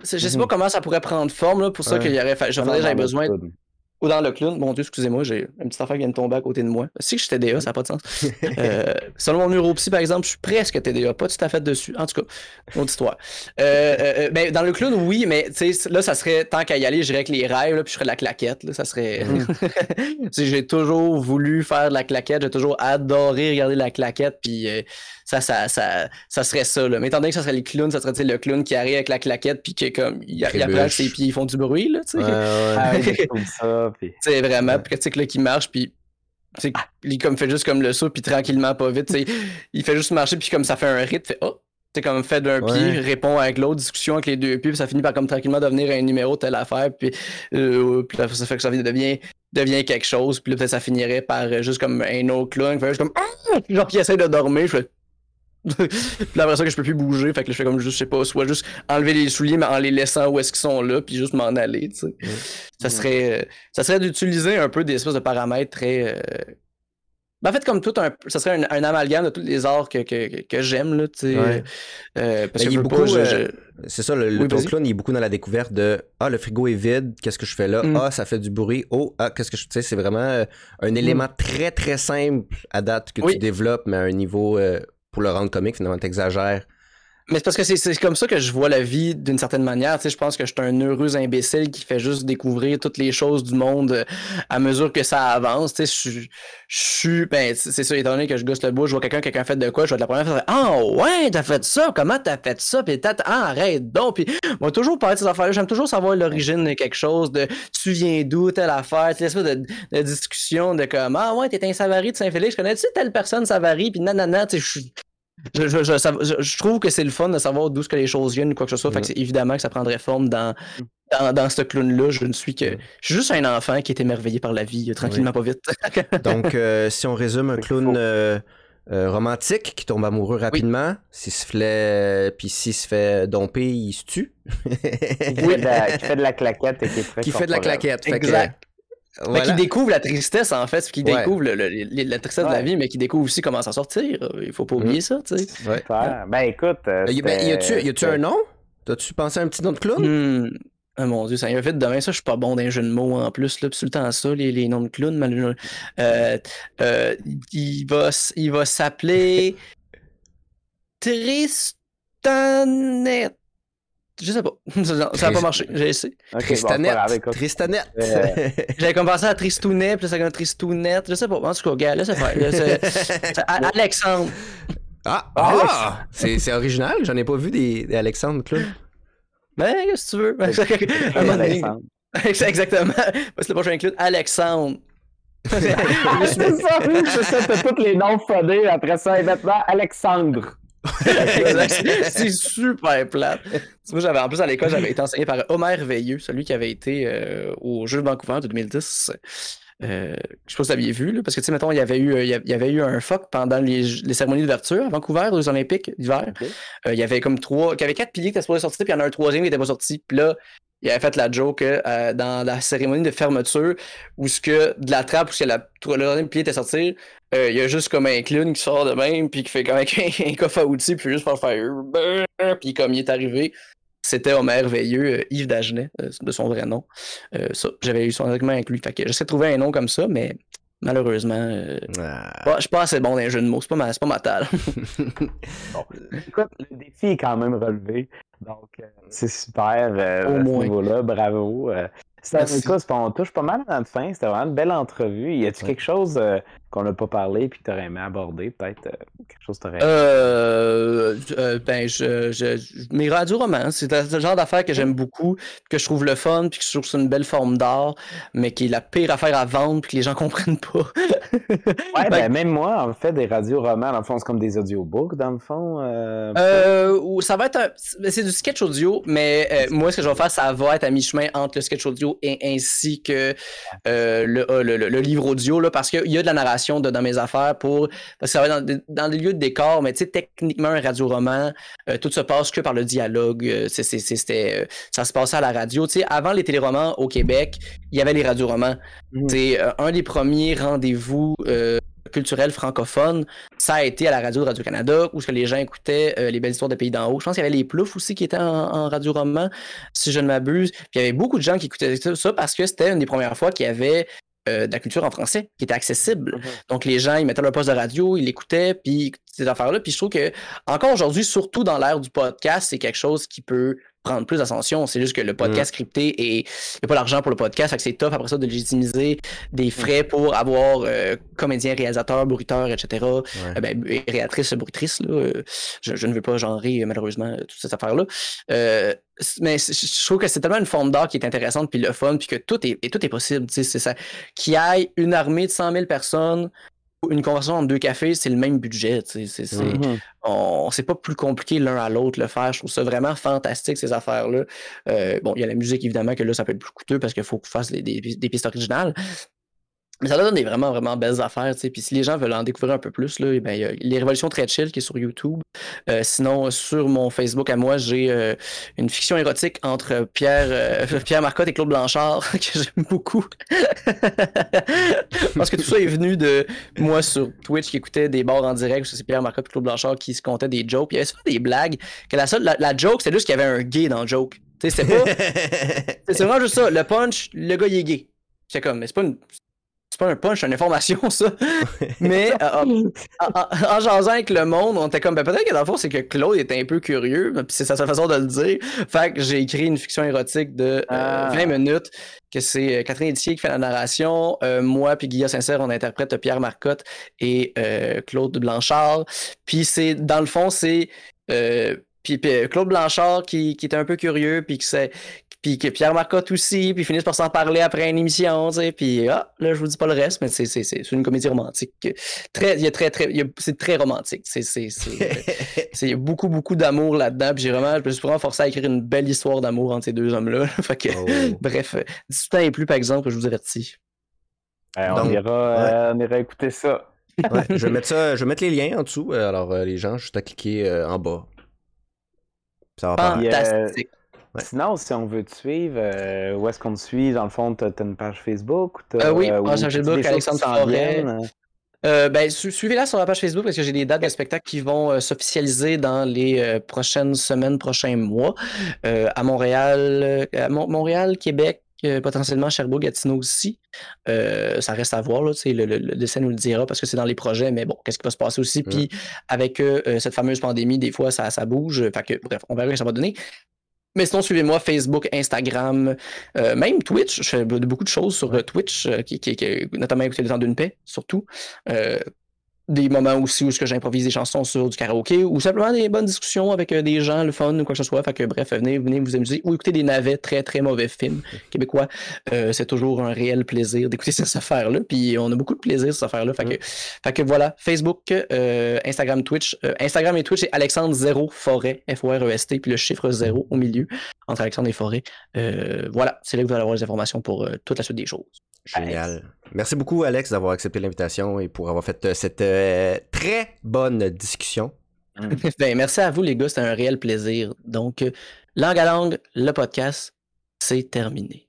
je sais mm -hmm. pas comment ça pourrait prendre forme, là, pour ça ouais. qu'il y aurait fait. J'avais besoin. Clown. Ou dans le clown. Mon Dieu, excusez-moi, j'ai une petite affaire qui vient de tomber à côté de moi. Si je suis TDA, ça n'a pas de sens. euh, selon mon neuropsy, par exemple, je suis presque TDA, pas tout à fait dessus. En tout cas, autre histoire. Euh, euh, ben, dans le clown, oui, mais là, ça serait, tant qu'à y aller, je dirais que les rêves, là, puis je ferais de la claquette. Là, ça serait. Mm. j'ai toujours voulu faire de la claquette, j'ai toujours adoré regarder la claquette, puis ça, ça, ça, ça serait ça. Là. Mais étant donné que ça serait les clowns, ça serait le clown qui arrive avec la claquette, puis que comme il, il approche ses pieds, ils font du bruit, là, tu sais. Ouais, ouais. ça, puis... C'est vraiment, sais, là, qui marche, puis il comme fait juste comme le saut, puis tranquillement, pas vite, il fait juste marcher, puis comme ça fait un rythme, fait oh, c'est comme fait d'un ouais. pied, répond avec l'autre, discussion avec les deux pieds, puis ça finit par comme tranquillement devenir un numéro de telle affaire, puis, euh, puis là, ça fait que ça devient, devient quelque chose, puis là, peut-être ça finirait par euh, juste comme un autre clown, fait juste comme, ah! genre, qui essaie de dormir, je fais, puis après ça que je peux plus bouger, fait que je fais comme juste, je sais pas, soit juste enlever les souliers, mais en les laissant où est-ce qu'ils sont là, puis juste m'en aller, tu sais. Ça serait, euh, ça serait d'utiliser un peu des espèces de paramètres très. Euh, ben, en fait, comme tout, un, ça serait un, un amalgame de tous les arts que, que, que j'aime, là, tu sais. Ouais. Euh, parce Ben, que beaucoup, je- euh, C'est ça, le, Oui, clown, il est beaucoup dans la découverte de Ah, le frigo est vide, qu'est-ce que je fais là? Mm. Ah, ça fait du bruit. Oh, ah, qu'est-ce que je. Tu sais, c'est vraiment un élément très, très simple à date que Oui. tu développes, mais à un niveau pour le rendre comique, finalement, t'exagères. Mais c'est parce que c'est- comme ça que je vois la vie d'une certaine manière. Tu sais, je pense que je suis un heureux imbécile qui fait juste découvrir toutes les choses du monde euh, à mesure que ça avance. Tu sais, je suis-. Ben, c'est ça, étant donné que je gosse le bout, je vois quelqu'un, quelqu'un fait de quoi, je vais être la première fois, Ah ouais, t'as fait ça, comment t'as fait ça? Puis t'as- ah, arrête donc. Puis moi, toujours parler de ces affaires-là. J'aime toujours savoir l'origine de quelque chose, de tu viens d'où, telle affaire, tu l'espèce de, de discussion de comme Ah ouais, t'es un Savary de Saint-Félix, connais-tu telle personne Savary? Puis nanana, tu sais, je. Je, je, je, ça- je- je trouve que c'est le fun de savoir d'où ce que les choses viennent ou quoi que ce soit. Fait que c'est évidemment que ça prendrait forme dans, dans, dans ce clown-là. Je ne suis que. Je suis juste un enfant qui est émerveillé par la vie, euh, tranquillement, pas vite. Donc, euh, si on résume un clown euh, euh, romantique qui tombe amoureux rapidement, s'il se fait. Puis s'il se fait domper, il se tue. Qui, fait de la, qui fait de la claquette et qui est très qui fait de la claquette. Fait que, Exact. Mais qui découvre la tristesse, en fait, qui Ouais. découvre le- le- le- la tristesse de la vie, mais qui découvre aussi comment s'en sortir. Il faut pas oublier ça, tu sais. Ouais. Ben écoute. euh, y- ben, y a-tu y a-tu un nom? T'as-tu pensé à un petit nom de clown? Hmm. Ah mon dieu, ça y a fait demain, ça, je suis pas bon d'un jeu de mots en plus, là, puis tout le temps ça, les, les noms de clowns, malheureusement. Euh, euh, il va, il va s'appeler Tristanette. Je sais pas. Ça n'a pas marché, j'ai essayé. C'est Tristanette. Tristanette. Euh, J'avais comme pensé à Tristounet, puis là, ça comme Tristounette. Je sais pas. En tout cas, gars, laisse faire. Là, c'est- c'est Alexandre. ah, Ah, c'est c'est original. J'en ai pas vu des, des Alexandre clown. Ben, qu'est-ce que tu veux? Alexandre. Exactement. C'est le prochain clown. Alexandre. c'est ça, c'est ça, t'as tous les noms fodés après ça, et maintenant Alexandre. C'est super plate. Moi, j'avais, en plus, à l'école, j'avais été enseigné par Homer Veilleux, celui qui avait été euh, au Jeu de Vancouver de 2010. Euh, je sais pas si vous aviez vu, là, parce que, tu sais, mettons, il y avait eu, euh, il y avait eu un fuck pendant les, les cérémonies d'ouverture à Vancouver, aux Olympiques d'hiver. Euh, il y avait comme trois, il y avait quatre piliers qui étaient supposés sortir, puis il y en a un troisième qui n'était pas sorti. Puis là, il avait fait la joke euh, dans la cérémonie de fermeture où ce que de la trappe où ce que la, troisième pilier était sorti, euh, il y a juste comme un clown qui sort de même puis qui fait comme un, un coffre à outils puis juste faire faire puis comme il est arrivé, c'était au merveilleux Yves Dagenet euh, de son vrai nom. Euh, ça, j'avais eu son argument avec lui. Fait que j'essaie de trouver un nom comme ça, mais malheureusement, euh, Ah. je suis pas assez bon dans les jeux de mots. C'est pas ma, c'est pas ma talle. Écoute, le défi est quand même relevé. Donc, euh, c'est super euh, Au à ce niveau-là. Bravo. Euh, écoute, on touche pas mal à notre fin. C'était vraiment une belle entrevue. Y a-tu quelque chose euh, qu'on n'a pas parlé puis que tu aurais aimé aborder? Peut-être euh, quelque chose que tu aurais Euh, euh, ben, je, je, je- mes radioromans, c'est le genre d'affaire que j'aime beaucoup, que je trouve le fun, puis que je trouve que c'est une belle forme d'art, mais qui est la pire affaire à vendre, puis que les gens comprennent pas. Ouais, ben, même moi, en fait, des radios-romans, dans le fond, c'est comme des audiobooks, dans le fond. euh, Euh, ça va être un- c'est du sketch audio, mais moi ce que je vais faire, ça va être à mi-chemin entre le sketch audio et ainsi que le, le, le- le livre audio là, parce qu'il y a de la narration de- dans mes affaires pour parce que ça va dans, des- dans des lieux de décor, mais tu sais techniquement un radio-roman, euh, tout se passe que par le dialogue. euh, euh, ça se passait à la radio. Tu sais, avant les téléromans au Québec, il y avait les radioromans. Mhm. C'est euh, un des premiers rendez-vous culturels francophones ça a été à la radio de Radio-Canada où ce que les gens écoutaient euh, les belles histoires de pays d'en haut. Je pense qu'il y avait les Ploufs aussi qui étaient en, en radio-roman, si je ne m'abuse. Puis il y avait beaucoup de gens qui écoutaient ça parce que c'était une des premières fois qu'il y avait euh, de la culture en français qui était accessible. Mhm. Donc les gens, ils mettaient leur poste de radio, ils l'écoutaient, puis ces affaires-là. Puis je trouve que encore aujourd'hui, surtout dans l'ère du podcast, c'est quelque chose qui peut prendre plus d'ascension. C'est juste que le podcast scripté et il n'y a pas l'argent pour le podcast, fait que c'est tough après ça de légitimiser des frais pour avoir euh, comédien, réalisateur, bruiteur, etc. Euh, ben, et réalisatrice, bruitrice, là, euh, je, je ne veux pas genrer malheureusement toute cette affaire-là. Mais je trouve que c'est tellement une forme d'art qui est intéressante, puis le fun, puis que tout est, et tout est possible. tu sais, C'est ça. Qu'il y ait une armée de 100 000 personnes, une conversation entre deux cafés, c'est le même budget. sais, C'est, c'est, on c'est pas plus compliqué l'un à l'autre le faire. Je trouve ça vraiment fantastique, ces affaires-là. Euh, bon, il y a la musique, évidemment, que là, ça peut être plus coûteux parce qu'il faut qu'on fasse des, des- des pistes originales. Mais ça donne des vraiment, vraiment belles affaires, tu sais. Puis si les gens veulent en découvrir un peu plus, là, eh ben, il y a Les Révolutions très chill qui est sur YouTube. Euh, sinon, sur mon Facebook à moi, j'ai euh, une fiction érotique entre Pierre, euh, Pierre Marcotte et Claude Blanchard que j'aime beaucoup. Parce que tout ça est venu de moi sur Twitch qui écoutait des bars en direct. C'est Pierre Marcotte et Claude Blanchard qui se comptaient des jokes. Puis il y avait souvent des blagues. Que la, seule, la, la joke, c'est juste qu'il y avait un gay dans le joke. Tu sais, c'était pas. c'est vraiment juste ça. Le punch, le gars, il est gay. C'est comme, mais c'est pas une c'est pas un punch, c'est une information, ça. Mais euh, en, en, en, jasant avec le monde, on était comme, ben, peut-être que dans le fond, c'est que Claude était un peu curieux, puis c'est sa façon de le dire. Fait que j'ai écrit une fiction érotique de euh, 20 minutes, que c'est Catherine Etier qui fait la narration. Euh, moi puis Guillaume Sincère, on interprète Pierre Marcotte et euh, Claude Blanchard. Puis c'est, dans le fond, c'est... Puis, puis, Claude Blanchard qui, qui était un peu curieux, puis qui, puis que Pierre Marcotte aussi, puis finissent par s'en parler après une émission, tu sais, puis ah, là, je vous dis pas le reste, mais c'est, c'est, c'est une comédie romantique. Très, il y a très, très, c'est très romantique. C'est, c'est, c'est, il y a beaucoup, beaucoup d'amour là-dedans, puis j'ai vraiment, je me suis vraiment forcé à écrire une belle histoire d'amour entre ces deux hommes-là. fait que, oh. bref, 18 ans et plus, par exemple, je vous avertis. Euh, on, Donc, ira, ouais. euh, on ira écouter ça. Ouais, je vais mettre ça, je vais mettre les liens en dessous, alors euh, les gens, juste à cliquer euh, en bas. Ça va Fantastique. Ouais. Sinon, si on veut te suivre, euh, où est-ce qu'on te suit? Dans le fond, tu as, une page Facebook? Euh, oui, euh, page Facebook, Alexandre Forêt. Euh, ben, su suivez-la sur la page Facebook parce que j'ai des dates de spectacles qui vont euh, s'officialiser dans les euh, prochaines semaines, prochains mois. à Montréal, à Mon Montréal, Québec, potentiellement Sherbrooke, Gatineau aussi. ça reste à voir, là, le, le, le dessin nous le dira parce que c'est dans les projets, mais bon, qu'est-ce qui va se passer aussi? Puis avec cette fameuse pandémie, des fois, ça, ça bouge. Fait que, bref, on verra ce que ça va donner. Mais sinon, suivez-moi Facebook, Instagram, euh, même Twitch. Je fais beaucoup de choses sur Twitch, euh, qui, qui, qui, notamment écouter le temps d'une paix, surtout. Des moments aussi où j'improvise des chansons sur du karaoké ou simplement des bonnes discussions avec euh, des gens, le fun ou quoi que ce soit. Fait que bref, venez, venez vous amuser ou écouter des navets, très très mauvais films québécois. Euh, c'est toujours un réel plaisir d'écouter cette affaire-là. Puis on a beaucoup de plaisir cette affaire-là. Fait, que, fait que voilà, Facebook, euh, Instagram, Twitch. Euh, Instagram et Twitch, c'est Alexandre Zéro Forêt, F-O-R-E-S-T, puis le chiffre zéro au milieu entre Alexandre et Forêt. Euh, voilà, c'est là que vous allez avoir les informations pour toute la suite des choses. Génial. Merci beaucoup, Alex, d'avoir accepté l'invitation et pour avoir fait euh, cette euh, très bonne discussion. ben, merci à vous, les gars. C'était un réel plaisir. Donc, euh, langue à langue, le podcast, c'est terminé.